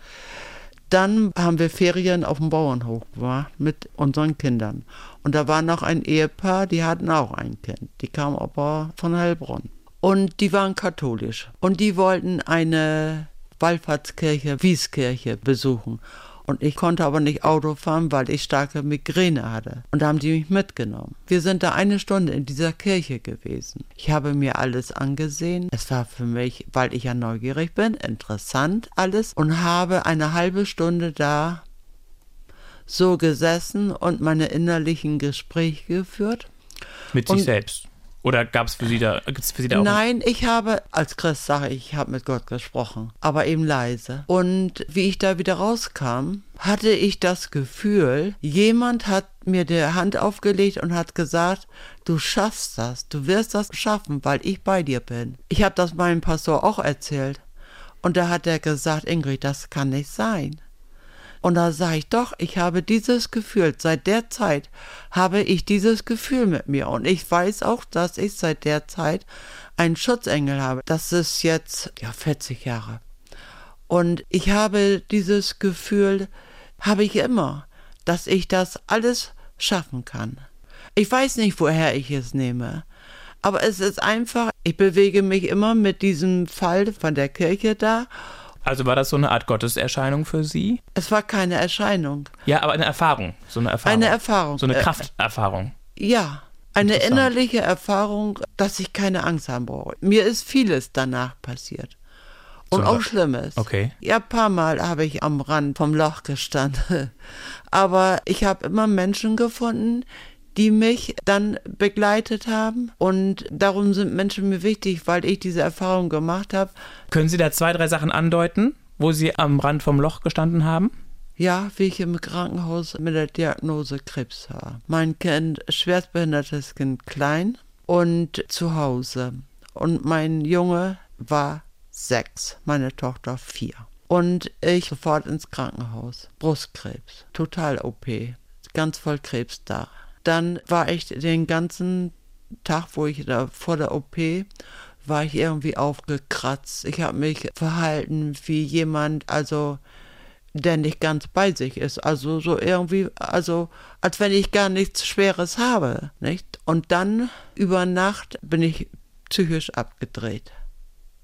Dann haben wir Ferien auf dem Bauernhof gemacht mit unseren Kindern. Und da war noch ein Ehepaar, die hatten auch ein Kind. Die kamen aber von Heilbronn. Und die waren katholisch. Und die wollten eine Wallfahrtskirche, Wieskirche besuchen. Und ich konnte aber nicht Auto fahren, weil ich starke Migräne hatte. Und da haben die mich mitgenommen. Wir sind da eine Stunde in dieser Kirche gewesen. Ich habe mir alles angesehen. Es war für mich, weil ich ja neugierig bin, interessant alles und habe eine halbe Stunde da so gesessen und meine innerlichen Gespräche geführt. Mit sich und selbst. Oder gab es für Sie da, gibt's für Sie da auch? Nein, ich habe, als Christ sage ich, ich habe mit Gott gesprochen, aber eben leise. Und wie ich da wieder rauskam, hatte ich das Gefühl, jemand hat mir die Hand aufgelegt und hat gesagt, du schaffst das, du wirst das schaffen, weil ich bei dir bin. Ich habe das meinem Pastor auch erzählt. Und da hat er gesagt, Ingrid, das kann nicht sein. Und da sage ich doch, ich habe dieses Gefühl, seit der Zeit habe ich dieses Gefühl mit mir. Und ich weiß auch, dass ich seit der Zeit einen Schutzengel habe. Das ist jetzt, ja, 40 Jahre. Und ich habe dieses Gefühl, habe ich immer, dass ich das alles schaffen kann. Ich weiß nicht, woher ich es nehme. Aber es ist einfach, ich bewege mich immer mit diesem Fall von der Kirche da also war das so eine Art Gotteserscheinung für Sie? Es war keine Erscheinung. Ja, aber eine Erfahrung. So eine Erfahrung. Eine Erfahrung. So eine äh, Krafterfahrung. Ja, eine innerliche Erfahrung, dass ich keine Angst haben brauche. Mir ist vieles danach passiert. Und so, auch Schlimmes. Okay. Ja, ein paar Mal habe ich am Rand vom Loch gestanden. Aber ich habe immer Menschen gefunden, die mich dann begleitet haben. Und darum sind Menschen mir wichtig, weil ich diese Erfahrung gemacht habe. Können Sie da zwei, drei Sachen andeuten, wo Sie am Rand vom Loch gestanden haben? Ja, wie ich im Krankenhaus mit der Diagnose Krebs war. Mein Kind, schwerstbehindertes Kind, klein und zu Hause. Und mein Junge war sechs, meine Tochter vier. Und ich sofort ins Krankenhaus. Brustkrebs, total OP, ganz voll Krebs da dann war ich den ganzen Tag, wo ich da vor der OP war ich irgendwie aufgekratzt. Ich habe mich verhalten wie jemand, also der nicht ganz bei sich ist. Also so irgendwie, also als wenn ich gar nichts Schweres habe, nicht? Und dann über Nacht bin ich psychisch abgedreht.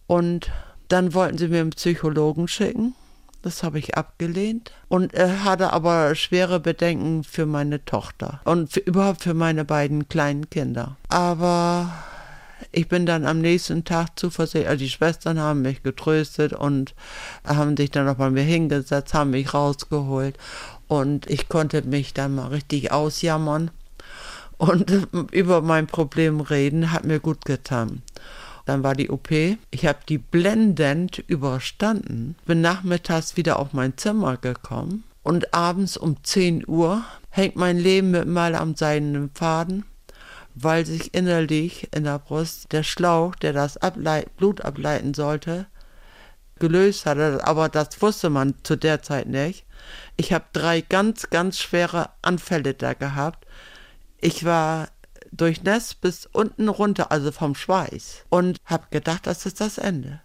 Und dann wollten sie mir einen Psychologen schicken. Das habe ich abgelehnt. Und er hatte aber schwere Bedenken für meine Tochter und für, überhaupt für meine beiden kleinen Kinder. Aber ich bin dann am nächsten Tag zuversichtlich, also die Schwestern haben mich getröstet und haben sich dann noch bei mir hingesetzt, haben mich rausgeholt und ich konnte mich dann mal richtig ausjammern und über mein Problem reden, hat mir gut getan. Dann war die OP. Ich habe die blendend überstanden, bin nachmittags wieder auf mein Zimmer gekommen und abends um 10 Uhr hängt mein Leben mit mal am seidenen Faden weil sich innerlich in der Brust der Schlauch, der das Ableit Blut ableiten sollte, gelöst hatte, aber das wusste man zu der Zeit nicht. Ich habe drei ganz, ganz schwere Anfälle da gehabt. Ich war durchnässt bis unten runter, also vom Schweiß, und habe gedacht, das ist das Ende.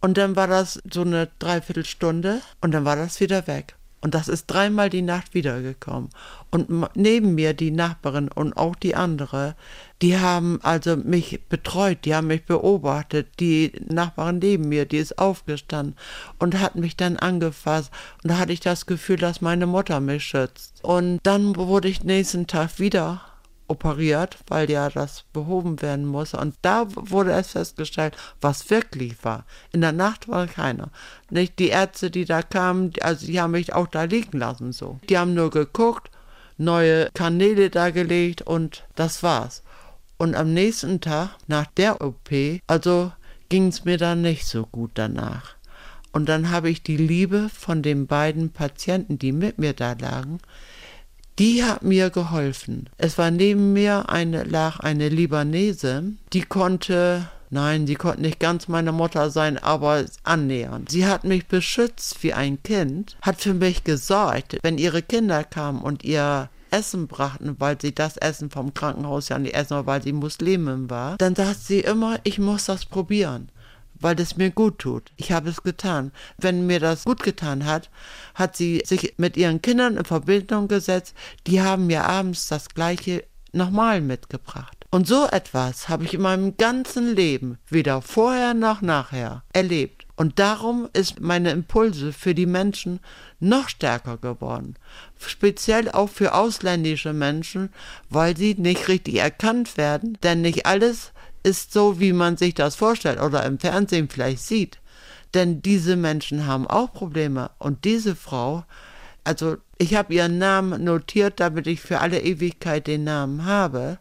Und dann war das so eine Dreiviertelstunde und dann war das wieder weg. Und das ist dreimal die Nacht wiedergekommen. Und neben mir die Nachbarin und auch die andere, die haben also mich betreut, die haben mich beobachtet. Die Nachbarin neben mir, die ist aufgestanden und hat mich dann angefasst. Und da hatte ich das Gefühl, dass meine Mutter mich schützt. Und dann wurde ich nächsten Tag wieder operiert, weil ja das behoben werden muss. Und da wurde es festgestellt, was wirklich war. In der Nacht war keiner. Nicht die Ärzte, die da kamen, also die haben mich auch da liegen lassen so. Die haben nur geguckt, neue Kanäle da gelegt und das war's. Und am nächsten Tag, nach der OP, also ging es mir dann nicht so gut danach. Und dann habe ich die Liebe von den beiden Patienten, die mit mir da lagen, die hat mir geholfen. Es war neben mir eine, lag eine Libanese, die konnte Nein, sie konnte nicht ganz meine Mutter sein, aber annähernd. Sie hat mich beschützt wie ein Kind, hat für mich gesorgt, wenn ihre Kinder kamen und ihr Essen brachten, weil sie das Essen vom Krankenhaus ja nicht essen, weil sie Muslimin war, dann sagt sie immer, ich muss das probieren weil das mir gut tut. Ich habe es getan. Wenn mir das gut getan hat, hat sie sich mit ihren Kindern in Verbindung gesetzt. Die haben mir abends das gleiche nochmal mitgebracht. Und so etwas habe ich in meinem ganzen Leben, weder vorher noch nachher, erlebt. Und darum ist meine Impulse für die Menschen noch stärker geworden. Speziell auch für ausländische Menschen, weil sie nicht richtig erkannt werden, denn nicht alles ist so, wie man sich das vorstellt oder im Fernsehen vielleicht sieht. Denn diese Menschen haben auch Probleme. Und diese Frau, also ich habe ihren Namen notiert, damit ich für alle Ewigkeit den Namen habe.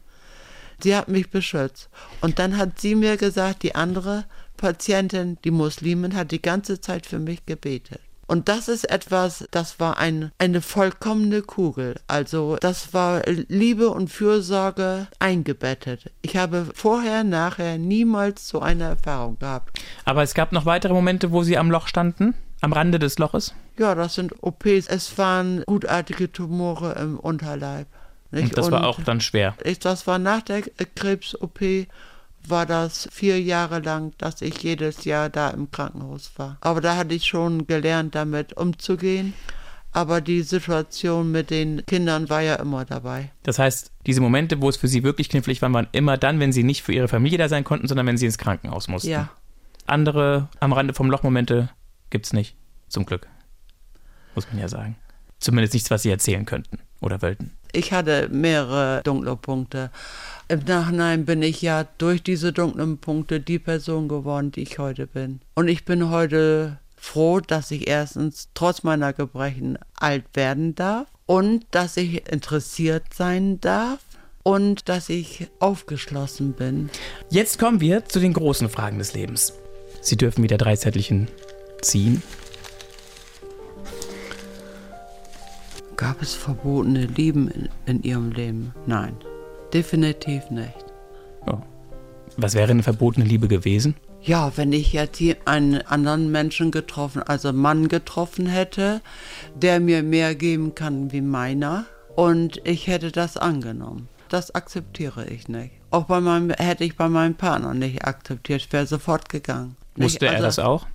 Sie hat mich beschützt. Und dann hat sie mir gesagt, die andere Patientin, die Muslimin, hat die ganze Zeit für mich gebetet. Und das ist etwas, das war ein, eine vollkommene Kugel. Also das war Liebe und Fürsorge eingebettet. Ich habe vorher, nachher niemals so eine Erfahrung gehabt. Aber es gab noch weitere Momente, wo Sie am Loch standen? Am Rande des Loches? Ja, das sind OPs. Es waren gutartige Tumore im Unterleib. Nicht? Und das und war auch dann schwer. Ich, das war nach der Krebs-OP war das vier Jahre lang, dass ich jedes Jahr da im Krankenhaus war. Aber da hatte ich schon gelernt, damit umzugehen. Aber die Situation mit den Kindern war ja immer dabei. Das heißt, diese Momente, wo es für Sie wirklich knifflig war, waren immer dann, wenn Sie nicht für Ihre Familie da sein konnten, sondern wenn Sie ins Krankenhaus mussten. Ja. Andere am Rande vom Loch-Momente gibt es nicht. Zum Glück. Muss man ja sagen. Zumindest nichts, was Sie erzählen könnten oder wollten. Ich hatte mehrere dunkle Punkte. Im Nachhinein bin ich ja durch diese dunklen Punkte die Person geworden, die ich heute bin. Und ich bin heute froh, dass ich erstens trotz meiner Gebrechen alt werden darf und dass ich interessiert sein darf und dass ich aufgeschlossen bin. Jetzt kommen wir zu den großen Fragen des Lebens. Sie dürfen wieder drei Zettelchen ziehen. Gab es verbotene Lieben in, in Ihrem Leben? Nein. Definitiv nicht. Oh. Was wäre eine verbotene Liebe gewesen? Ja, wenn ich jetzt einen anderen Menschen getroffen, also Mann getroffen hätte, der mir mehr geben kann wie meiner, und ich hätte das angenommen. Das akzeptiere ich nicht. Auch bei meinem, hätte ich bei meinem Partner nicht akzeptiert, ich wäre sofort gegangen. Wusste nicht? er das auch?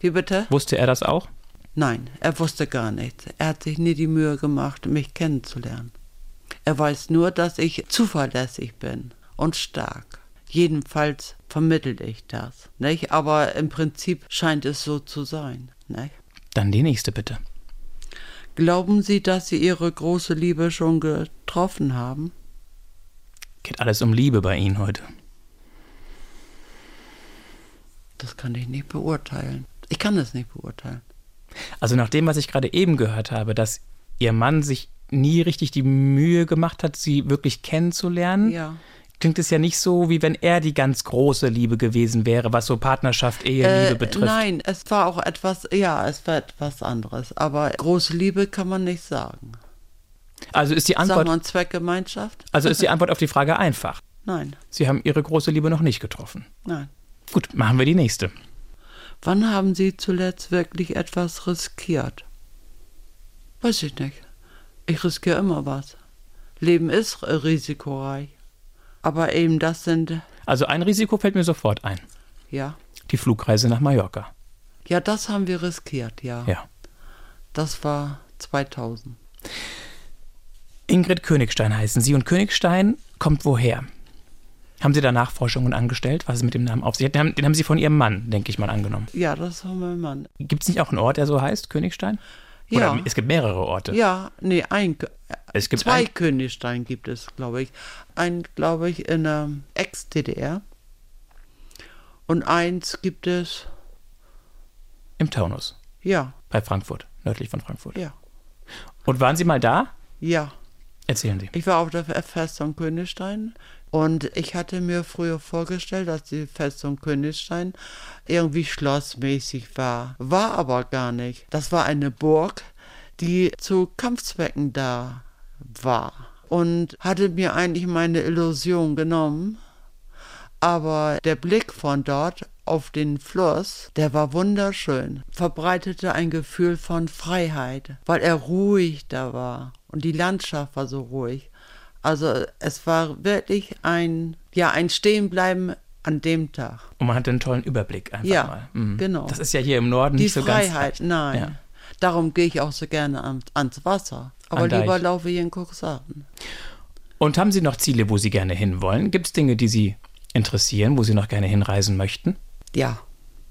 Wie bitte? Wusste er das auch? Nein, er wusste gar nichts. Er hat sich nie die Mühe gemacht, mich kennenzulernen. Er weiß nur, dass ich zuverlässig bin und stark. Jedenfalls vermittel ich das, nicht? Aber im Prinzip scheint es so zu sein, nicht? Dann die nächste bitte. Glauben Sie, dass Sie Ihre große Liebe schon getroffen haben? Geht alles um Liebe bei Ihnen heute. Das kann ich nicht beurteilen. Ich kann es nicht beurteilen. Also nach dem, was ich gerade eben gehört habe, dass Ihr Mann sich nie richtig die Mühe gemacht hat, Sie wirklich kennenzulernen, Ja. klingt es ja nicht so, wie wenn er die ganz große Liebe gewesen wäre, was so Partnerschaft, Eheliebe Äh, betrifft. Nein, es war auch etwas, ja, es war etwas anderes. Aber große Liebe kann man nicht sagen. Also ist die Sagen Antwort, wir Zweckgemeinschaft? also ist die Antwort auf die Frage einfach. Nein, Sie haben Ihre große Liebe noch nicht getroffen. nein. Gut, machen wir die nächste. Wann haben Sie zuletzt wirklich etwas riskiert? Weiß ich nicht. Ich riskiere immer was. Leben ist risikoreich. Aber eben das sind, Also ein Risiko fällt mir sofort ein. ja. Die Flugreise nach Mallorca. Ja, das haben wir riskiert, ja. Ja. Das war 2000. Ingrid Königstein heißen Sie und Königstein kommt woher? Haben Sie da Nachforschungen angestellt, was es mit dem Namen auf sich hat? Den haben, den haben Sie von Ihrem Mann, denke ich mal, angenommen. Ja, das war mein Mann. Gibt es nicht auch einen Ort, der so heißt, Königstein? Oder Ja. es gibt mehrere Orte. Ja, nee, ein, Es gibt zwei ein, Königstein gibt es, glaube ich. Ein, glaube ich, in der Ex-DDR. Und eins gibt es, im Taunus, ja, bei Frankfurt, nördlich von Frankfurt. ja, Und waren Sie mal da? ja. Erzählen Sie. Ich war auf der Festung Königstein und ich hatte mir früher vorgestellt, dass die Festung Königstein irgendwie schlossmäßig war. War aber gar nicht. Das war eine Burg, die zu Kampfzwecken da war und hatte mir eigentlich meine Illusion genommen. Aber der Blick von dort auf den Fluss, der war wunderschön, verbreitete ein Gefühl von Freiheit, weil er ruhig da war und die Landschaft war so ruhig. Also es war wirklich ein, ja, ein Stehenbleiben an dem Tag. Und man hatte einen tollen Überblick einfach Ja, mal. Mhm. genau. Das ist ja hier im Norden Die nicht so ganz. Freiheit, nein. Ja. Darum gehe ich auch so gerne ans, ans Wasser. Aber An Deich. lieber laufe ich in Cuxhaven. Und haben Sie noch Ziele, wo Sie gerne hinwollen? Gibt es Dinge, die Sie interessieren, wo Sie noch gerne hinreisen möchten? Ja,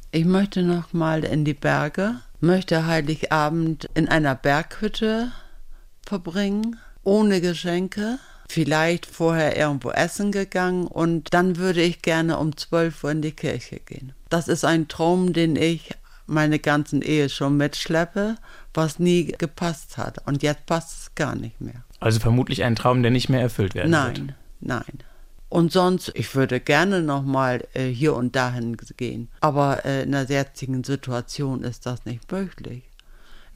ich möchte noch mal in die Berge, möchte Heiligabend in einer Berghütte verbringen, ohne Geschenke, vielleicht vorher irgendwo essen gegangen und dann würde ich gerne um 12 Uhr in die Kirche gehen. Das ist ein Traum, den ich meine ganzen Ehe schon mitschleppe, was nie gepasst hat. Und jetzt passt es gar nicht mehr. Also vermutlich ein Traum, der nicht mehr erfüllt werden wird. Nein, nein. Und sonst, ich würde gerne noch mal äh, hier und dahin gehen. Aber äh, in der jetzigen Situation ist das nicht möglich.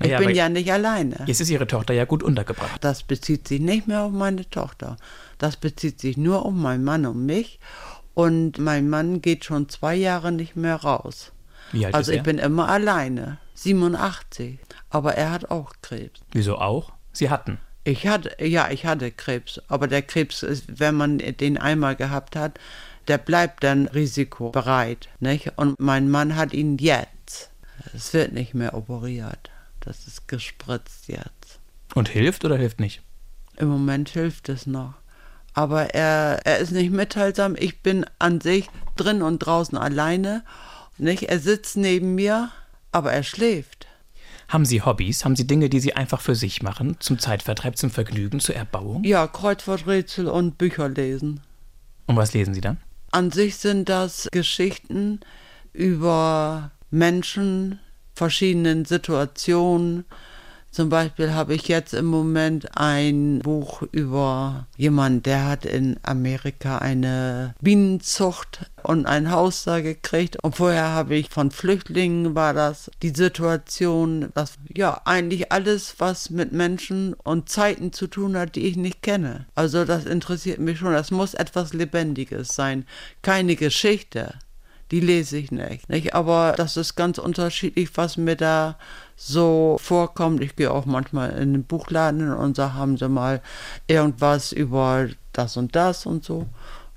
Ich Naja, bin ja nicht alleine. Jetzt ist Ihre Tochter ja gut untergebracht. Das bezieht sich nicht mehr auf meine Tochter. Das bezieht sich nur auf meinen Mann und mich. Und mein Mann geht schon zwei Jahre nicht mehr raus. Wie alt Also ist ich er? bin immer alleine. 87. Aber er hat auch Krebs. Wieso auch? Sie hatten. Ich hatte, ja, ich hatte Krebs, aber der Krebs ist, wenn man den einmal gehabt hat, der bleibt dann risikobereit, nicht? Und mein Mann hat ihn jetzt. Es wird nicht mehr operiert. Das ist gespritzt jetzt. Und hilft oder hilft nicht? Im Moment hilft es noch. Aber er, er ist nicht mitteilsam. Ich bin an sich drin und draußen alleine. Nicht? Er sitzt neben mir, aber er schläft. Haben Sie Hobbys? Haben Sie Dinge, die Sie einfach für sich machen? Zum Zeitvertreib, zum Vergnügen, zur Erbauung? Ja, Kreuzworträtsel und Bücher lesen. Und was lesen Sie dann? An sich sind das Geschichten über Menschen, verschiedenen Situationen. Zum Beispiel habe ich jetzt im Moment ein Buch über jemanden, der hat in Amerika eine Bienenzucht und ein Haus da gekriegt. Und vorher habe ich von Flüchtlingen war das die Situation, dass ja eigentlich alles, was mit Menschen und Zeiten zu tun hat, die ich nicht kenne. Also das interessiert mich schon. Das muss etwas Lebendiges sein, keine Geschichte die lese ich nicht, nicht. Aber das ist ganz unterschiedlich, was mir da so vorkommt. Ich gehe auch manchmal in den Buchladen und sage, haben Sie mal irgendwas über das und das und so.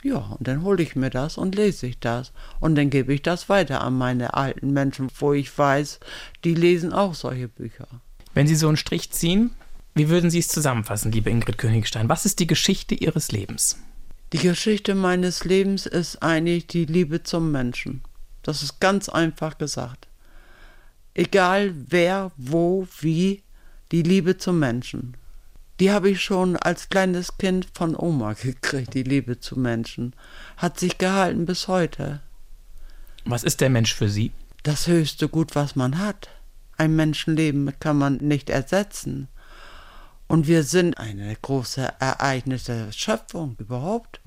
Ja, und dann hole ich mir das und lese ich das. Und dann gebe ich das weiter an meine alten Menschen, wo ich weiß, die lesen auch solche Bücher. Wenn Sie so einen Strich ziehen, wie würden Sie es zusammenfassen, liebe Ingrid Königstein? Was ist die Geschichte Ihres Lebens? Die Geschichte meines Lebens ist eigentlich die Liebe zum Menschen. Das ist ganz einfach gesagt. Egal wer, wo, wie, die Liebe zum Menschen. Die habe ich schon als kleines Kind von Oma gekriegt, die Liebe zu Menschen. Hat sich gehalten bis heute. Was ist der Mensch für Sie? Das höchste Gut, was man hat. Ein Menschenleben kann man nicht ersetzen. Und wir sind eine große Ereignis der Schöpfung überhaupt.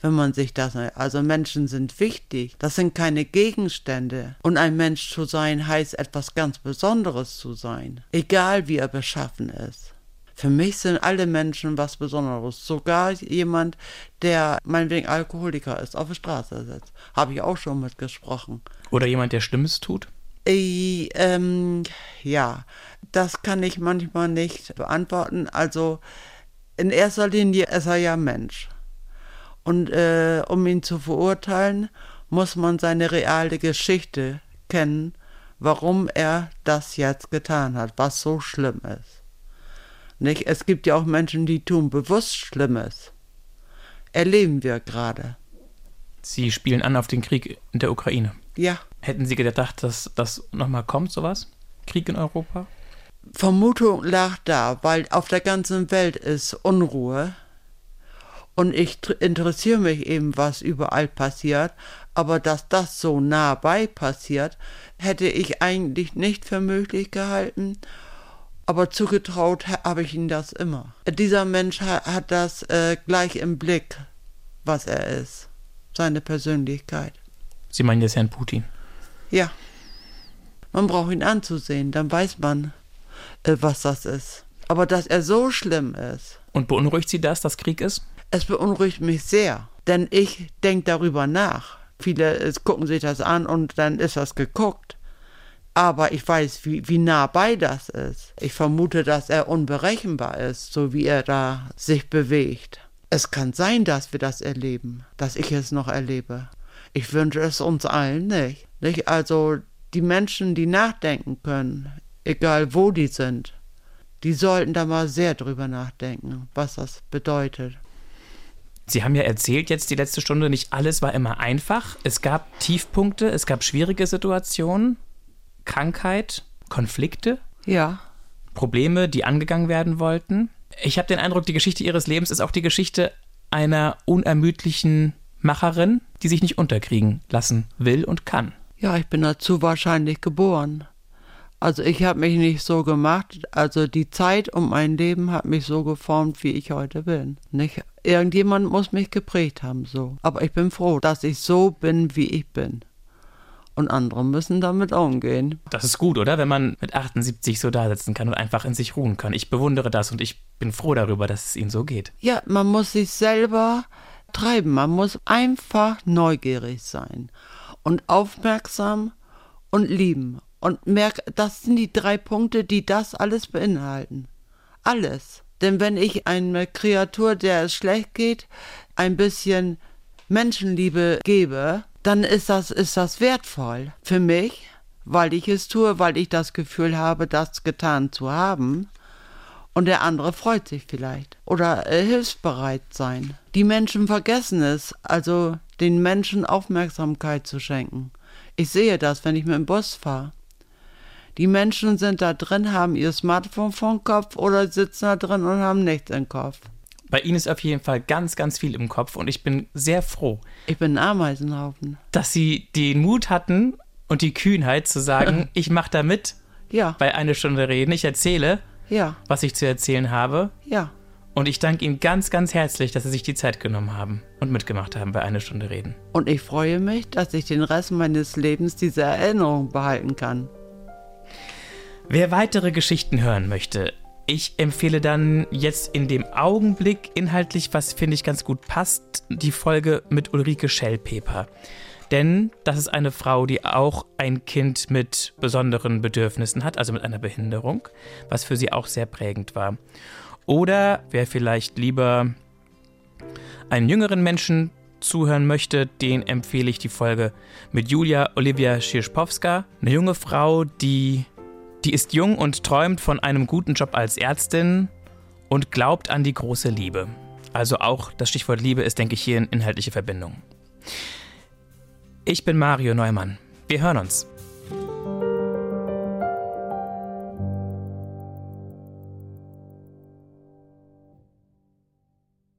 Wenn man sich das, also Menschen sind wichtig. Das sind keine Gegenstände. Und ein Mensch zu sein heißt etwas ganz Besonderes zu sein. Egal wie er beschaffen ist. Für mich sind alle Menschen was Besonderes. Sogar jemand, der meinetwegen Alkoholiker ist, auf der Straße sitzt. Habe ich auch schon mitgesprochen. Oder jemand, der Schlimmes tut? Äh, ähm, ja, das kann ich manchmal nicht beantworten. Also in erster Linie ist er ja Mensch. Und äh, um ihn zu verurteilen, muss man seine reale Geschichte kennen, warum er das jetzt getan hat, was so schlimm ist. Nicht? Es gibt ja auch Menschen, die tun bewusst Schlimmes. Erleben wir gerade. Sie spielen an auf den Krieg in der Ukraine. Ja. Hätten Sie gedacht, dass das nochmal kommt, sowas? Krieg in Europa? Vermutung lag da, weil auf der ganzen Welt ist Unruhe. Und ich interessiere mich eben, was überall passiert. Aber dass das so nah bei passiert, hätte ich eigentlich nicht für möglich gehalten aber zugetraut habe ich ihm das immer. Dieser Mensch hat, hat das äh, gleich im Blick, was er ist, seine Persönlichkeit. Sie meinen jetzt Herrn Putin? Ja. Man braucht ihn anzusehen, dann weiß man, äh, was das ist. Aber dass er so schlimm ist. Und beunruhigt Sie das, dass Krieg ist? Es beunruhigt mich sehr, denn ich denke darüber nach. Viele äh, gucken sich das an und dann ist das geguckt aber ich weiß, wie, wie nah bei das ist. Ich vermute, dass er unberechenbar ist, so wie er da sich bewegt. Es kann sein, dass wir das erleben, dass ich es noch erlebe. Ich wünsche es uns allen nicht. nicht? Also die Menschen, die nachdenken können, egal wo die sind, die sollten da mal sehr drüber nachdenken, was das bedeutet. Sie haben ja erzählt jetzt die letzte Stunde, nicht alles war immer einfach. Es gab Tiefpunkte, es gab schwierige Situationen. Krankheit, Konflikte. Ja. Probleme, die angegangen werden wollten. Ich habe den Eindruck, die Geschichte ihres Lebens ist auch die Geschichte einer unermüdlichen Macherin, die sich nicht unterkriegen lassen will und kann. Ja, ich bin dazu wahrscheinlich geboren. Also ich habe mich nicht so gemacht, also die Zeit und mein Leben hat mich so geformt, wie ich heute bin. Nicht? Irgendjemand muss mich geprägt haben so. Aber ich bin froh, dass ich so bin, wie ich bin und andere müssen damit umgehen. Das ist gut, oder? Wenn man mit 78 so da sitzen kann und einfach in sich ruhen kann. Ich bewundere das und ich bin froh darüber, dass es Ihnen so geht. Ja, man muss sich selber treiben. Man muss einfach neugierig sein und aufmerksam und lieben. Und merk, das sind die drei Punkte, die das alles beinhalten. Alles. Denn wenn ich eine Kreatur, der es schlecht geht, ein bisschen Menschenliebe gebe, dann ist das, ist das wertvoll für mich, weil ich es tue, weil ich das Gefühl habe, das getan zu haben. Und der andere freut sich vielleicht oder äh, hilfsbereit sein. Die Menschen vergessen es, also den Menschen Aufmerksamkeit zu schenken. Ich sehe das, wenn ich mit dem Bus fahre. Die Menschen sind da drin, haben ihr Smartphone vom Kopf oder sitzen da drin und haben nichts im Kopf. Bei Ihnen ist auf jeden Fall ganz, ganz viel im Kopf und ich bin sehr froh. Ich bin ein Ameisenhaufen. Dass Sie den Mut hatten und die Kühnheit zu sagen, ich mache da mit. Ja. Bei einer Stunde reden. Ich erzähle, ja. was ich zu erzählen habe. Ja. Und ich danke Ihnen ganz, ganz herzlich, dass Sie sich die Zeit genommen haben und mitgemacht haben bei einer Stunde reden. Und ich freue mich, dass ich den Rest meines Lebens diese Erinnerung behalten kann. Wer weitere Geschichten hören möchte, ich empfehle dann jetzt in dem Augenblick inhaltlich, was finde ich ganz gut passt, die Folge mit Ulrike Schellpeper. Denn das ist eine Frau, die auch ein Kind mit besonderen Bedürfnissen hat, also mit einer Behinderung, was für sie auch sehr prägend war. Oder wer vielleicht lieber einen jüngeren Menschen zuhören möchte, den empfehle ich die Folge mit Julia Olivia Schirschpowska, eine junge Frau, die, die ist jung und träumt von einem guten Job als Ärztin und glaubt an die große Liebe. Also auch das Stichwort Liebe ist, denke ich, hier in inhaltliche Verbindung. Ich bin Mario Neumann. Wir hören uns.